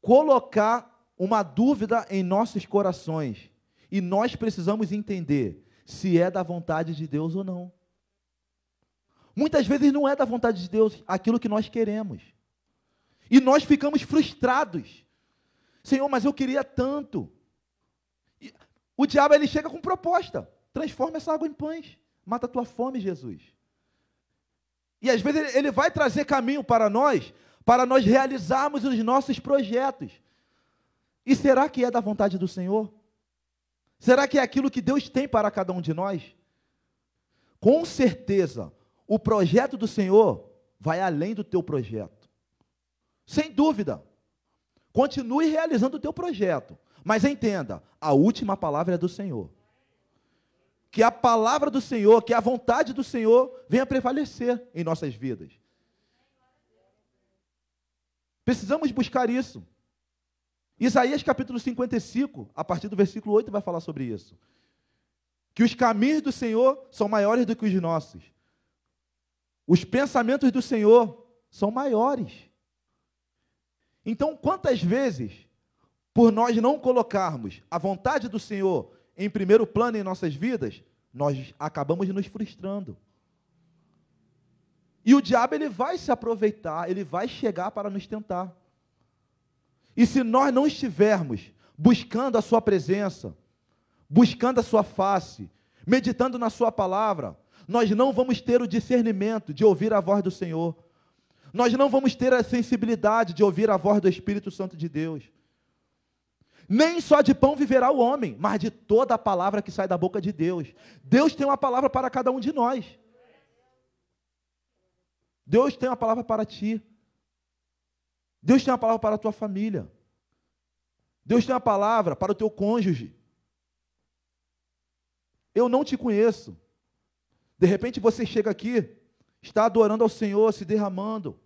colocar uma dúvida em nossos corações. E nós precisamos entender se é da vontade de Deus ou não. Muitas vezes não é da vontade de Deus aquilo que nós queremos. E nós ficamos frustrados. Senhor, mas eu queria tanto. O diabo ele chega com proposta: transforma essa água em pães, mata a tua fome, Jesus. E às vezes ele vai trazer caminho para nós, para nós realizarmos os nossos projetos. E será que é da vontade do Senhor? Será que é aquilo que Deus tem para cada um de nós? Com certeza, o projeto do Senhor vai além do teu projeto. Sem dúvida. Continue realizando o teu projeto. Mas entenda, a última palavra é do Senhor. Que a palavra do Senhor, que a vontade do Senhor venha prevalecer em nossas vidas. Precisamos buscar isso. Isaías capítulo 55, a partir do versículo 8, vai falar sobre isso. Que os caminhos do Senhor são maiores do que os nossos. Os pensamentos do Senhor são maiores. Então, quantas vezes, por nós não colocarmos a vontade do Senhor em primeiro plano em nossas vidas, nós acabamos nos frustrando. E o diabo ele vai se aproveitar, ele vai chegar para nos tentar. E se nós não estivermos buscando a Sua presença, buscando a Sua face, meditando na Sua palavra, nós não vamos ter o discernimento de ouvir a voz do Senhor. Nós não vamos ter a sensibilidade de ouvir a voz do Espírito Santo de Deus. Nem só de pão viverá o homem, mas de toda a palavra que sai da boca de Deus. Deus tem uma palavra para cada um de nós. Deus tem uma palavra para ti. Deus tem uma palavra para a tua família. Deus tem uma palavra para o teu cônjuge. Eu não te conheço. De repente você chega aqui, está adorando ao Senhor, se derramando,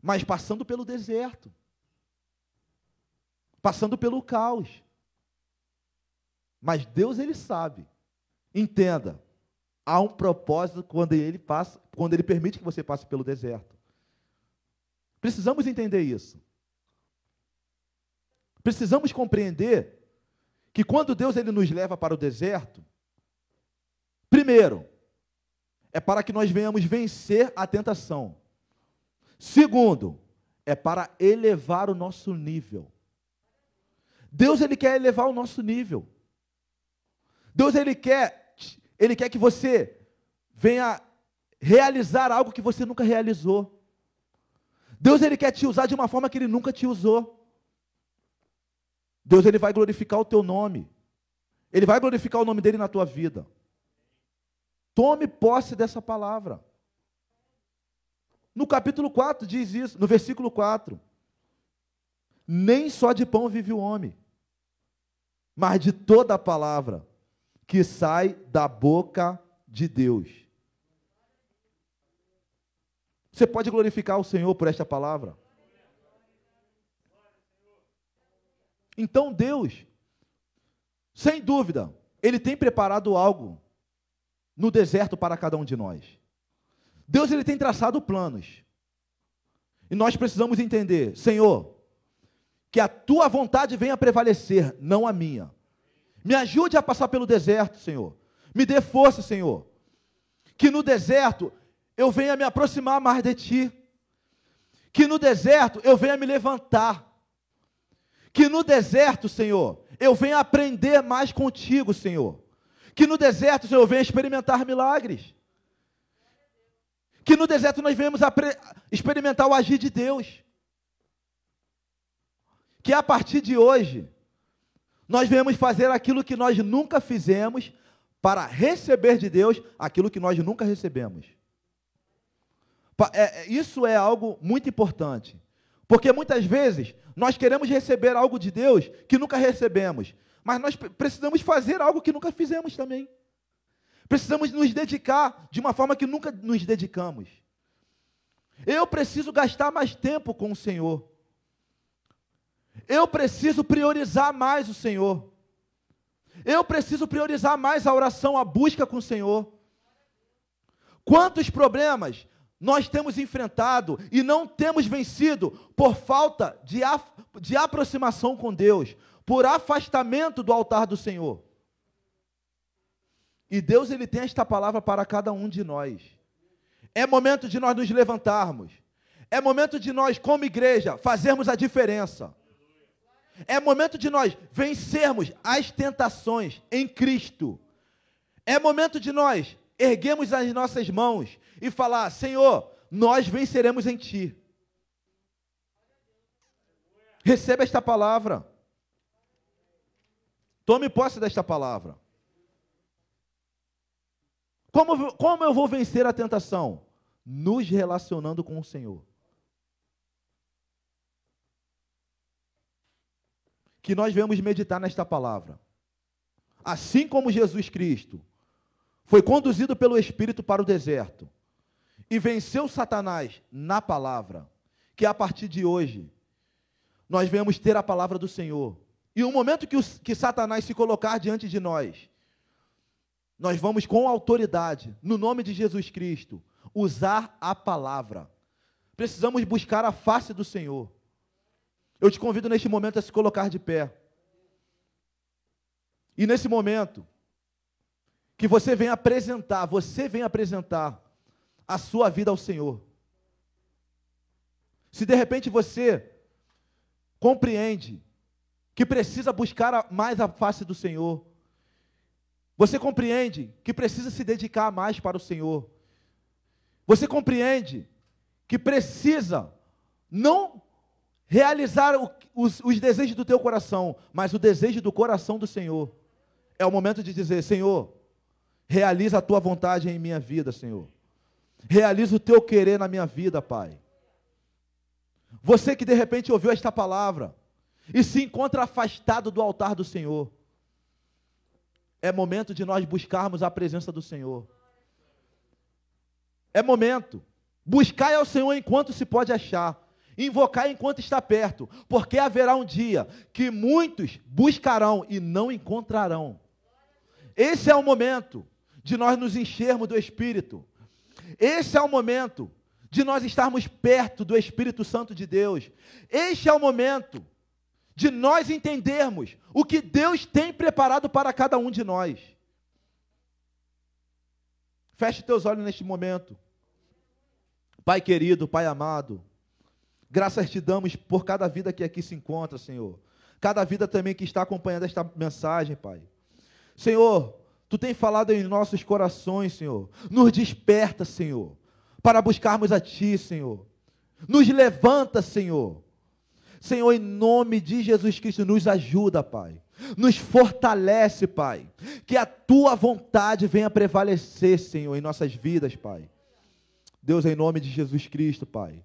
mas passando pelo deserto, passando pelo caos. Mas Deus ele sabe. Entenda, há um propósito quando ele passa, quando ele permite que você passe pelo deserto. Precisamos entender isso. Precisamos compreender que quando Deus ele nos leva para o deserto, primeiro, é para que nós venhamos vencer a tentação. Segundo, é para elevar o nosso nível. Deus ele quer elevar o nosso nível. Deus ele quer ele quer que você venha realizar algo que você nunca realizou. Deus ele quer te usar de uma forma que ele nunca te usou. Deus ele vai glorificar o teu nome. Ele vai glorificar o nome dele na tua vida. Tome posse dessa palavra. No capítulo 4 diz isso, no versículo 4. Nem só de pão vive o homem, mas de toda a palavra que sai da boca de Deus. Você pode glorificar o Senhor por esta palavra? Então Deus, sem dúvida, Ele tem preparado algo no deserto para cada um de nós. Deus ele tem traçado planos. E nós precisamos entender, Senhor, que a tua vontade venha prevalecer, não a minha. Me ajude a passar pelo deserto, Senhor. Me dê força, Senhor. Que no deserto eu venha me aproximar mais de Ti. Que no deserto eu venha me levantar. Que no deserto, Senhor, eu venha aprender mais contigo, Senhor. Que no deserto, Senhor, eu venha experimentar milagres. Que no deserto nós venhamos experimentar o agir de Deus. Que a partir de hoje, nós venhamos fazer aquilo que nós nunca fizemos para receber de Deus aquilo que nós nunca recebemos. É, é, isso é algo muito importante. Porque muitas vezes nós queremos receber algo de Deus que nunca recebemos. Mas nós precisamos fazer algo que nunca fizemos também. Precisamos nos dedicar de uma forma que nunca nos dedicamos. Eu preciso gastar mais tempo com o Senhor. Eu preciso priorizar mais o Senhor. Eu preciso priorizar mais a oração, a busca com o Senhor. Quantos problemas nós temos enfrentado e não temos vencido por falta de, de aproximação com Deus, por afastamento do altar do Senhor. E Deus ele tem esta palavra para cada um de nós. É momento de nós nos levantarmos. É momento de nós, como igreja, fazermos a diferença. É momento de nós vencermos as tentações em Cristo. É momento de nós erguermos as nossas mãos e falar: Senhor, nós venceremos em Ti. Receba esta palavra. Tome posse desta palavra. Como, como eu vou vencer a tentação? Nos relacionando com o Senhor. Que nós vamos meditar nesta palavra. Assim como Jesus Cristo foi conduzido pelo Espírito para o deserto e venceu Satanás na palavra, que a partir de hoje nós vamos ter a palavra do Senhor. E no momento que, o, que Satanás se colocar diante de nós, nós vamos com autoridade, no nome de Jesus Cristo, usar a palavra. Precisamos buscar a face do Senhor. Eu te convido neste momento a se colocar de pé. E nesse momento, que você venha apresentar, você venha apresentar a sua vida ao Senhor. Se de repente você compreende que precisa buscar mais a face do Senhor. Você compreende que precisa se dedicar mais para o Senhor. Você compreende que precisa não realizar o, os, os desejos do teu coração, mas o desejo do coração do Senhor. É o momento de dizer: Senhor, realiza a tua vontade em minha vida, Senhor. Realiza o teu querer na minha vida, Pai. Você que de repente ouviu esta palavra e se encontra afastado do altar do Senhor, é momento de nós buscarmos a presença do Senhor. É momento. Buscar ao Senhor enquanto se pode achar. Invocar enquanto está perto. Porque haverá um dia que muitos buscarão e não encontrarão. Esse é o momento de nós nos enchermos do Espírito. Esse é o momento de nós estarmos perto do Espírito Santo de Deus. Este é o momento de nós entendermos o que Deus tem preparado para cada um de nós. Feche teus olhos neste momento. Pai querido, Pai amado, graças te damos por cada vida que aqui se encontra, Senhor. Cada vida também que está acompanhando esta mensagem, Pai. Senhor, tu tem falado em nossos corações, Senhor. Nos desperta, Senhor para buscarmos a Ti, Senhor. Nos levanta, Senhor. Senhor, em nome de Jesus Cristo, nos ajuda, Pai. Nos fortalece, Pai. Que a Tua vontade venha prevalecer, Senhor, em nossas vidas, Pai. Deus, em nome de Jesus Cristo, Pai.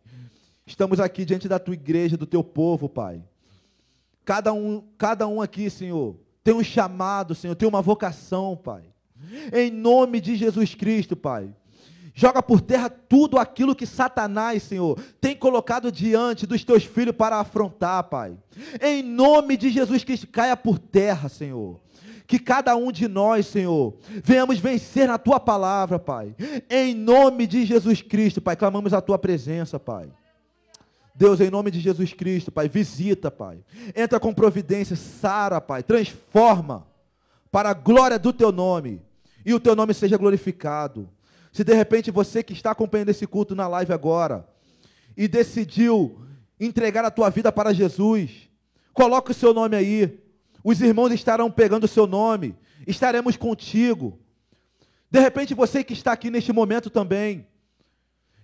Estamos aqui diante da Tua igreja, do Teu povo, Pai. Cada um, cada um aqui, Senhor, tem um chamado, Senhor, tem uma vocação, Pai. Em nome de Jesus Cristo, Pai. Joga por terra tudo aquilo que Satanás, Senhor, tem colocado diante dos teus filhos para afrontar, Pai. Em nome de Jesus Cristo, caia por terra, Senhor. Que cada um de nós, Senhor, venhamos vencer na tua palavra, Pai. Em nome de Jesus Cristo, Pai, clamamos a tua presença, Pai. Deus, em nome de Jesus Cristo, Pai, visita, Pai. Entra com providência, sara, Pai, transforma para a glória do teu nome. E o teu nome seja glorificado. Se de repente você que está acompanhando esse culto na live agora e decidiu entregar a tua vida para Jesus, coloque o seu nome aí. Os irmãos estarão pegando o seu nome. Estaremos contigo. De repente você que está aqui neste momento também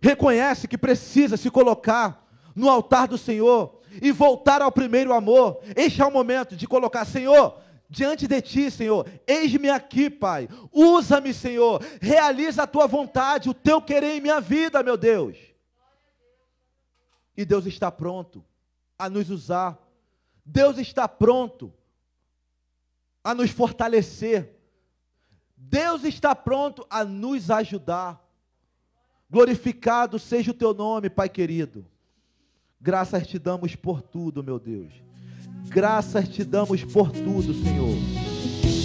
reconhece que precisa se colocar no altar do Senhor e voltar ao primeiro amor. Este é o momento de colocar, Senhor, diante de ti, Senhor. Eis-me aqui, Pai. Usa-me, Senhor. Realiza a tua vontade, o teu querer em minha vida, meu Deus. E Deus está pronto a nos usar. Deus está pronto a nos fortalecer. Deus está pronto a nos ajudar. Glorificado seja o teu nome, Pai querido. Graças te damos por tudo, meu Deus. Graças te damos por tudo, Senhor.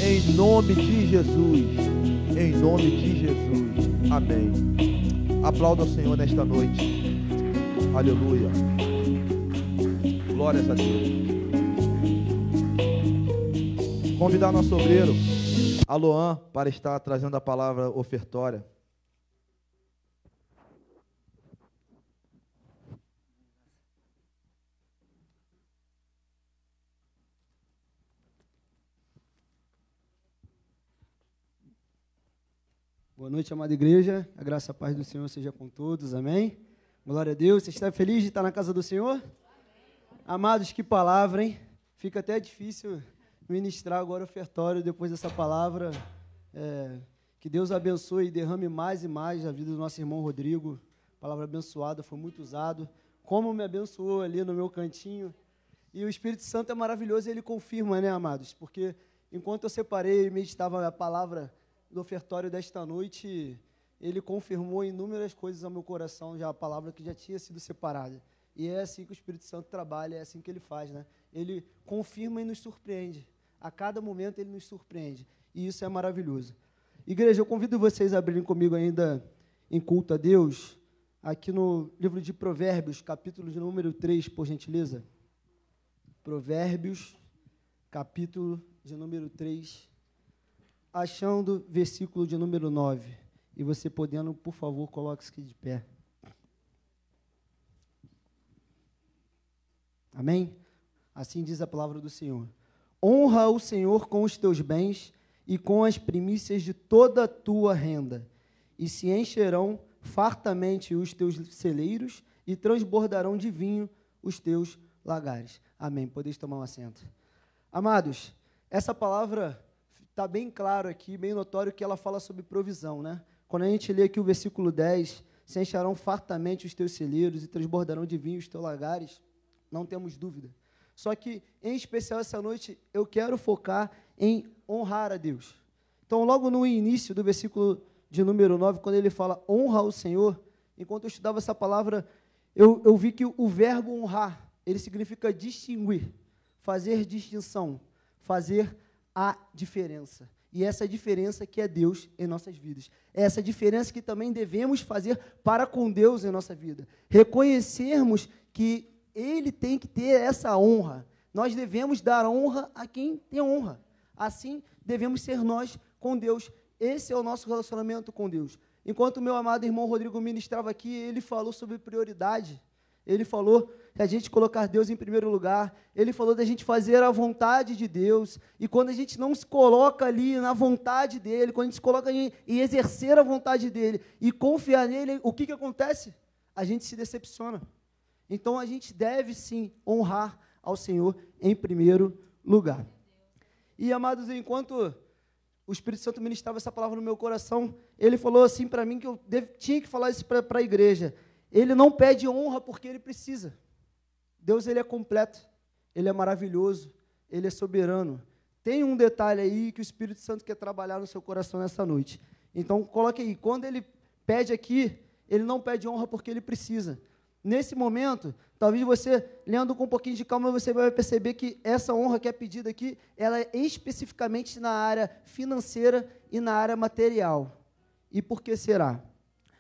Em nome de Jesus. Em nome de Jesus. Amém. Aplauda o Senhor nesta noite. Aleluia. Glórias a Deus. Convidar nosso obreiro, Aloan, para estar trazendo a palavra ofertória. Boa noite, amada igreja. A graça e a paz do Senhor seja com todos. Amém. Glória a Deus. Você está feliz de estar na casa do Senhor? Amados, que palavra, hein? Fica até difícil ministrar agora o ofertório depois dessa palavra. É, que Deus abençoe e derrame mais e mais a vida do nosso irmão Rodrigo. Palavra abençoada, foi muito usado. Como me abençoou ali no meu cantinho. E o Espírito Santo é maravilhoso ele confirma, né, amados? Porque enquanto eu separei e meditava a palavra do ofertório desta noite, ele confirmou inúmeras coisas ao meu coração, já a palavra que já tinha sido separada. E é assim que o Espírito Santo trabalha, é assim que ele faz, né? Ele confirma e nos surpreende. A cada momento ele nos surpreende. E isso é maravilhoso. Igreja, eu convido vocês a abrirem comigo ainda em culto a Deus, aqui no livro de Provérbios, capítulo de número 3, por gentileza. Provérbios, capítulo de número 3 achando versículo de número 9. E você podendo, por favor, coloque-se aqui de pé. Amém? Assim diz a palavra do Senhor. Honra o Senhor com os teus bens e com as primícias de toda a tua renda, e se encherão fartamente os teus celeiros e transbordarão de vinho os teus lagares. Amém. Podeis tomar um assento. Amados, essa palavra está bem claro aqui, bem notório que ela fala sobre provisão, né? Quando a gente lê aqui o versículo 10, se encharão fartamente os teus celeiros e transbordarão de vinho os teus lagares, não temos dúvida. Só que, em especial essa noite, eu quero focar em honrar a Deus. Então, logo no início do versículo de número 9, quando ele fala honra ao Senhor, enquanto eu estudava essa palavra, eu, eu vi que o verbo honrar, ele significa distinguir, fazer distinção, fazer a diferença. E essa diferença que é Deus em nossas vidas. É essa diferença que também devemos fazer para com Deus em nossa vida. Reconhecermos que Ele tem que ter essa honra. Nós devemos dar honra a quem tem honra. Assim devemos ser nós com Deus. Esse é o nosso relacionamento com Deus. Enquanto meu amado irmão Rodrigo ministrava aqui, ele falou sobre prioridade. Ele falou de a gente colocar Deus em primeiro lugar. Ele falou da gente fazer a vontade de Deus. E quando a gente não se coloca ali na vontade dele, quando a gente se coloca em, em exercer a vontade dele e confiar nele, o que, que acontece? A gente se decepciona. Então a gente deve sim honrar ao Senhor em primeiro lugar. E amados, enquanto o Espírito Santo ministrava essa palavra no meu coração, ele falou assim para mim que eu deve, tinha que falar isso para a igreja. Ele não pede honra porque ele precisa. Deus ele é completo, ele é maravilhoso, ele é soberano. Tem um detalhe aí que o Espírito Santo quer trabalhar no seu coração nessa noite. Então coloque aí, quando ele pede aqui, ele não pede honra porque ele precisa. Nesse momento, talvez você, lendo com um pouquinho de calma, você vai perceber que essa honra que é pedida aqui, ela é especificamente na área financeira e na área material. E por que será?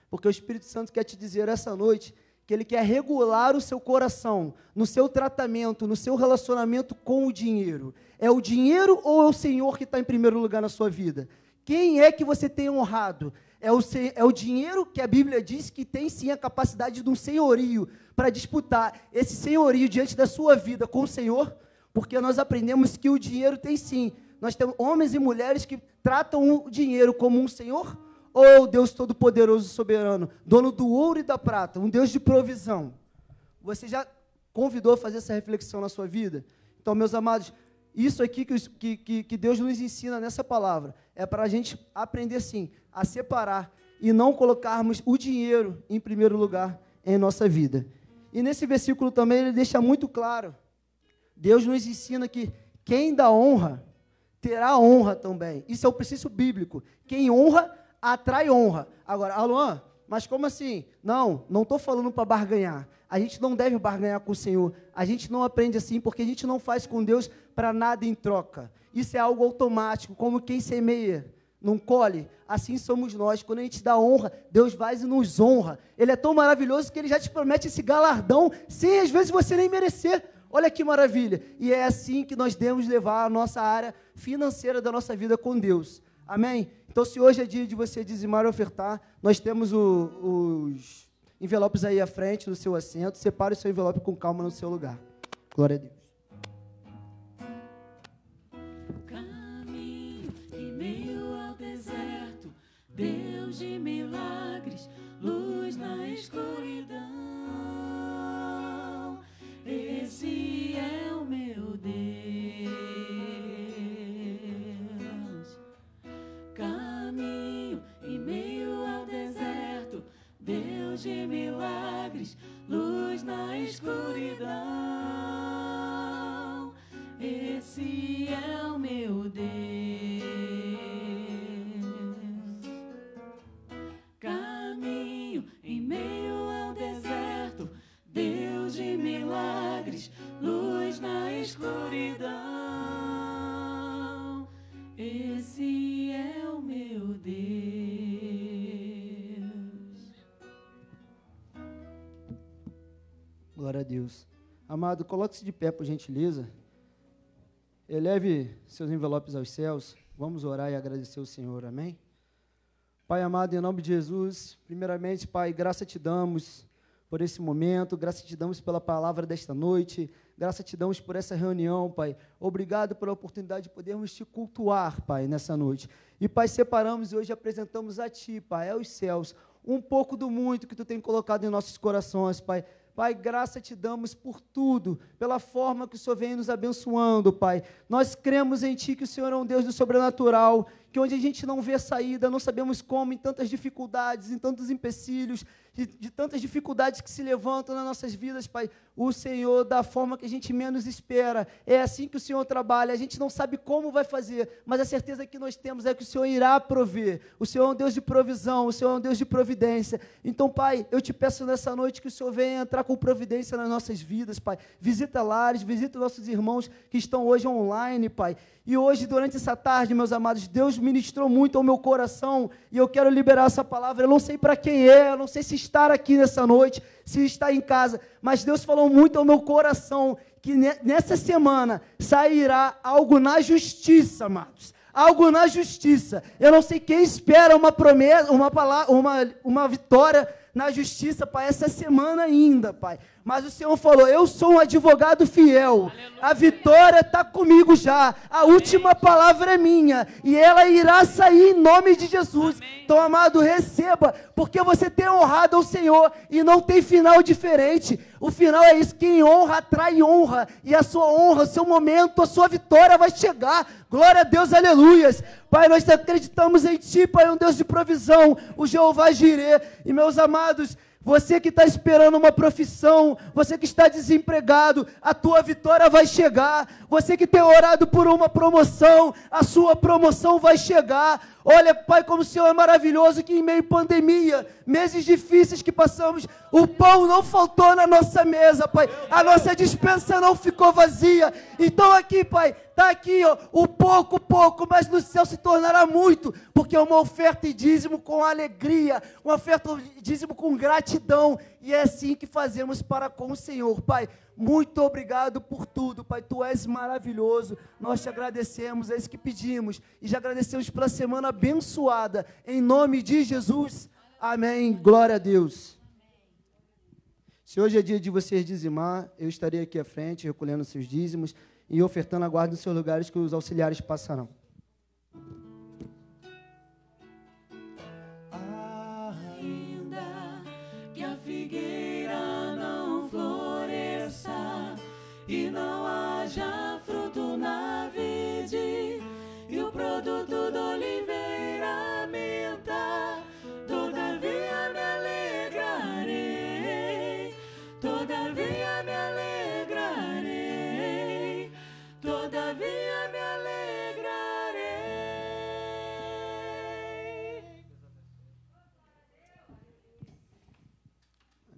Porque o Espírito Santo quer te dizer essa noite que ele quer regular o seu coração, no seu tratamento, no seu relacionamento com o dinheiro. É o dinheiro ou é o Senhor que está em primeiro lugar na sua vida? Quem é que você tem honrado? É o, é o dinheiro que a Bíblia diz que tem sim a capacidade de um senhorio para disputar esse senhorio diante da sua vida com o Senhor, porque nós aprendemos que o dinheiro tem sim. Nós temos homens e mulheres que tratam o dinheiro como um senhor Oh, Deus Todo-Poderoso e Soberano, dono do ouro e da prata, um Deus de provisão. Você já convidou a fazer essa reflexão na sua vida? Então, meus amados, isso aqui que, que, que Deus nos ensina nessa palavra é para a gente aprender, sim, a separar e não colocarmos o dinheiro em primeiro lugar em nossa vida. E nesse versículo também ele deixa muito claro: Deus nos ensina que quem dá honra terá honra também. Isso é o princípio bíblico. Quem honra atrai honra. Agora, Aluan, mas como assim? Não, não estou falando para barganhar. A gente não deve barganhar com o Senhor. A gente não aprende assim porque a gente não faz com Deus para nada em troca. Isso é algo automático, como quem semeia, não colhe. Assim somos nós. Quando a gente dá honra, Deus vai e nos honra. Ele é tão maravilhoso que ele já te promete esse galardão sem às vezes você nem merecer. Olha que maravilha. E é assim que nós devemos levar a nossa área financeira da nossa vida com Deus. Amém? Então, se hoje é dia de você dizimar e ofertar, nós temos o, os envelopes aí à frente do seu assento. Separe o seu envelope com calma no seu lugar. Glória a Deus. Caminho em meio ao deserto, Deus de milagres, luz na escuridão. Deus de milagres, luz na escuridão. Esse é o meu Deus. Caminho em meio ao deserto, Deus de milagres, luz na escuridão. Glória a Deus. Amado, coloque-se de pé, por gentileza. Eleve seus envelopes aos céus. Vamos orar e agradecer ao Senhor. Amém? Pai amado, em nome de Jesus, primeiramente, Pai, graça te damos por esse momento, graças te damos pela palavra desta noite, graças te damos por essa reunião, Pai. Obrigado pela oportunidade de podermos te cultuar, Pai, nessa noite. E, Pai, separamos e hoje apresentamos a Ti, Pai, aos céus, um pouco do muito que Tu tem colocado em nossos corações, Pai. Pai, graça te damos por tudo, pela forma que o Senhor vem nos abençoando, Pai. Nós cremos em Ti que o Senhor é um Deus do sobrenatural, que onde a gente não vê saída, não sabemos como, em tantas dificuldades, em tantos empecilhos, de, de, tantas dificuldades que se levantam nas nossas vidas, Pai. O Senhor, da forma que a gente menos espera, é assim que o Senhor trabalha. A gente não sabe como vai fazer, mas a certeza que nós temos é que o Senhor irá prover. O Senhor é um Deus de provisão, o Senhor é um Deus de providência. Então, Pai, eu te peço nessa noite que o Senhor venha entrar com providência nas nossas vidas, Pai. Visita lares, visita nossos irmãos que estão hoje online, Pai. E hoje, durante essa tarde, meus amados, Deus ministrou muito ao meu coração e eu quero liberar essa palavra. Eu não sei para quem é, eu não sei se estar aqui nessa noite, se está em casa, mas Deus falou muito ao meu coração que nessa semana sairá algo na justiça, amados. Algo na justiça. Eu não sei quem espera uma promessa, uma palavra, uma, uma vitória na justiça para essa semana ainda, Pai. Mas o Senhor falou: Eu sou um advogado fiel. Aleluia. A vitória está comigo já. A última palavra é minha. E ela irá sair em nome de Jesus. Amém. Então, amado, receba. Porque você tem honrado ao Senhor. E não tem final diferente. O final é isso: quem honra atrai honra. E a sua honra, o seu momento, a sua vitória vai chegar. Glória a Deus, aleluias. Pai, nós acreditamos em Ti, Pai, um Deus de provisão, o Jeová Jireh. E meus amados, você que está esperando uma profissão, você que está desempregado, a tua vitória vai chegar. Você que tem orado por uma promoção, a sua promoção vai chegar. Olha, Pai, como o Senhor é maravilhoso que em meio à pandemia, meses difíceis que passamos, o pão não faltou na nossa mesa, Pai. A nossa dispensa não ficou vazia. Então aqui, Pai, está aqui, ó, o pouco, pouco, mas no céu se tornará muito, porque é uma oferta e dízimo com alegria, uma oferta e dízimo com gratidão, e é assim que fazemos para com o Senhor, Pai. Muito obrigado por tudo, Pai. Tu és maravilhoso. Nós te agradecemos, é isso que pedimos. E já agradecemos pela semana abençoada. Em nome de Jesus. Amém. Glória a Deus. Se hoje é dia de vocês dizimar, eu estarei aqui à frente recolhendo seus dízimos e ofertando a guarda nos seus lugares que os auxiliares passarão. e não haja fruto na vide,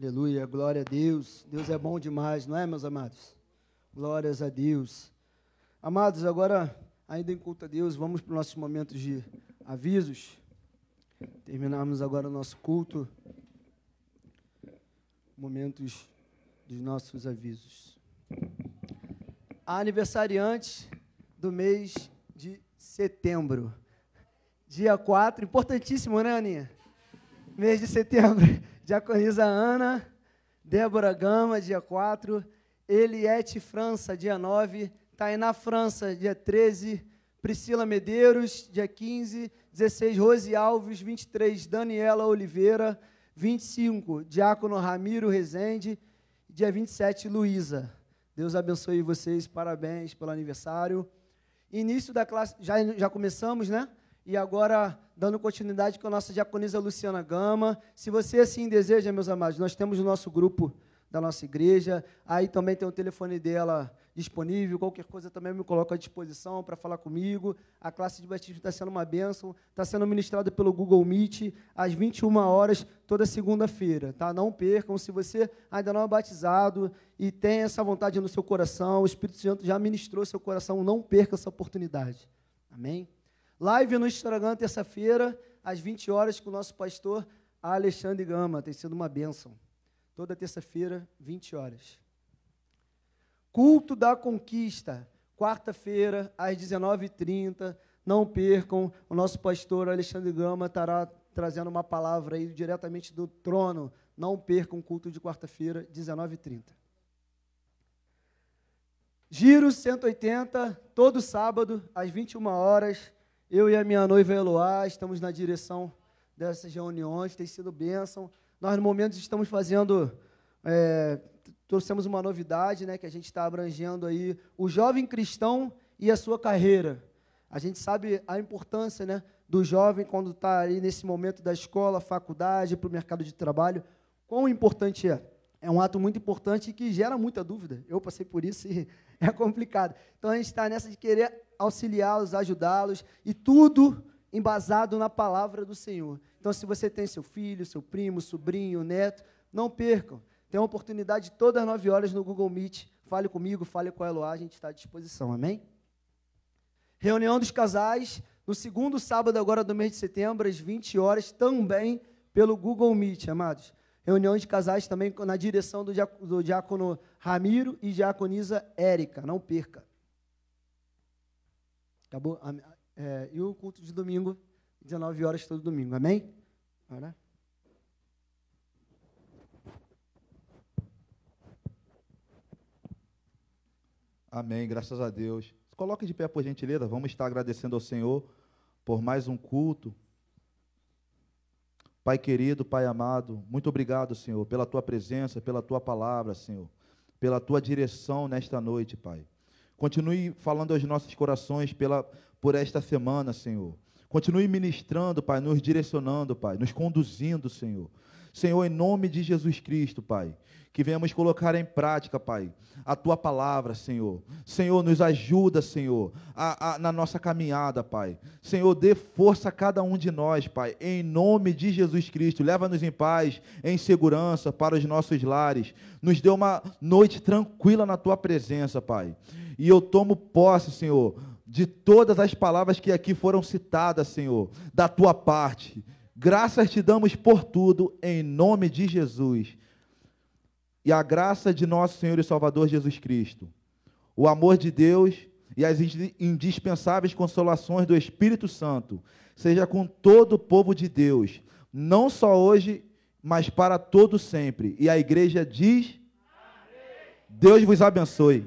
Aleluia, glória a Deus. Deus é bom demais, não é, meus amados? Glórias a Deus. Amados, agora, ainda em culto a Deus, vamos para os nossos momentos de avisos. Terminarmos agora o nosso culto. Momentos dos nossos avisos. Aniversariante do mês de setembro. Dia 4, importantíssimo, né, Aninha? Mês de setembro. Diaconisa Ana, Débora Gama, dia 4. Eliette França, dia 9. Tainá França, dia 13. Priscila Medeiros, dia 15. 16, Rose Alves. 23, Daniela Oliveira. 25, Diácono Ramiro Rezende. Dia 27, Luísa. Deus abençoe vocês, parabéns pelo aniversário. Início da classe, já, já começamos, né? E agora, dando continuidade com a nossa diaconisa Luciana Gama. Se você assim deseja, meus amados, nós temos o nosso grupo da nossa igreja. Aí também tem o telefone dela disponível. Qualquer coisa também me coloca à disposição para falar comigo. A classe de batismo está sendo uma bênção. Está sendo ministrada pelo Google Meet às 21 horas, toda segunda-feira. Tá? Não percam. Se você ainda não é batizado e tem essa vontade no seu coração, o Espírito Santo já ministrou seu coração, não perca essa oportunidade. Amém? Live no Instagram, terça-feira, às 20 horas, com o nosso pastor Alexandre Gama. Tem sido uma bênção toda terça-feira, 20 horas. Culto da Conquista, quarta-feira, às 19h30. Não percam, o nosso pastor Alexandre Gama estará trazendo uma palavra aí diretamente do trono. Não percam um culto de quarta-feira, 19h30. Giro 180, todo sábado, às 21 horas. Eu e a minha noiva Eloá estamos na direção dessas reuniões, tem sido bênção. Nós, no momento, estamos fazendo, é, trouxemos uma novidade, né, que a gente está abrangendo aí o jovem cristão e a sua carreira. A gente sabe a importância né, do jovem quando está aí nesse momento da escola, faculdade, para o mercado de trabalho. Quão importante é? É um ato muito importante que gera muita dúvida. Eu passei por isso e é complicado. Então a gente está nessa de querer auxiliá-los, ajudá-los e tudo embasado na palavra do Senhor. Então, se você tem seu filho, seu primo, sobrinho, neto, não percam. Tem uma oportunidade todas as nove horas no Google Meet. Fale comigo, fale com a Eloá, a gente está à disposição. Amém? Reunião dos casais, no segundo sábado agora do mês de setembro, às 20 horas, também pelo Google Meet, amados. Reunião de casais também na direção do, diácono Ramiro e diaconisa Érica. Não perca. Acabou? É, e o culto de domingo, 19 horas todo domingo. Amém? Amém, graças a Deus. Coloque de pé, por gentileza. Vamos estar agradecendo ao Senhor por mais um culto. Pai querido, Pai amado, muito obrigado, Senhor, pela tua presença, pela tua palavra, Senhor, pela tua direção nesta noite, Pai. Continue falando aos nossos corações pela, por esta semana, Senhor. Continue ministrando, Pai, nos direcionando, Pai, nos conduzindo, Senhor. Senhor, em nome de Jesus Cristo, Pai, que venhamos colocar em prática, Pai, a tua palavra, Senhor. Senhor, nos ajuda, Senhor, a, a, na nossa caminhada, Pai. Senhor, dê força a cada um de nós, Pai, em nome de Jesus Cristo. Leva-nos em paz, em segurança para os nossos lares. Nos dê uma noite tranquila na tua presença, Pai. E eu tomo posse, Senhor, de todas as palavras que aqui foram citadas, Senhor, da tua parte. Graças te damos por tudo, em nome de Jesus. E a graça de nosso Senhor e Salvador Jesus Cristo, o amor de Deus e as indispensáveis consolações do Espírito Santo, seja com todo o povo de Deus, não só hoje, mas para todo sempre. E a igreja diz: Amém. Deus vos abençoe.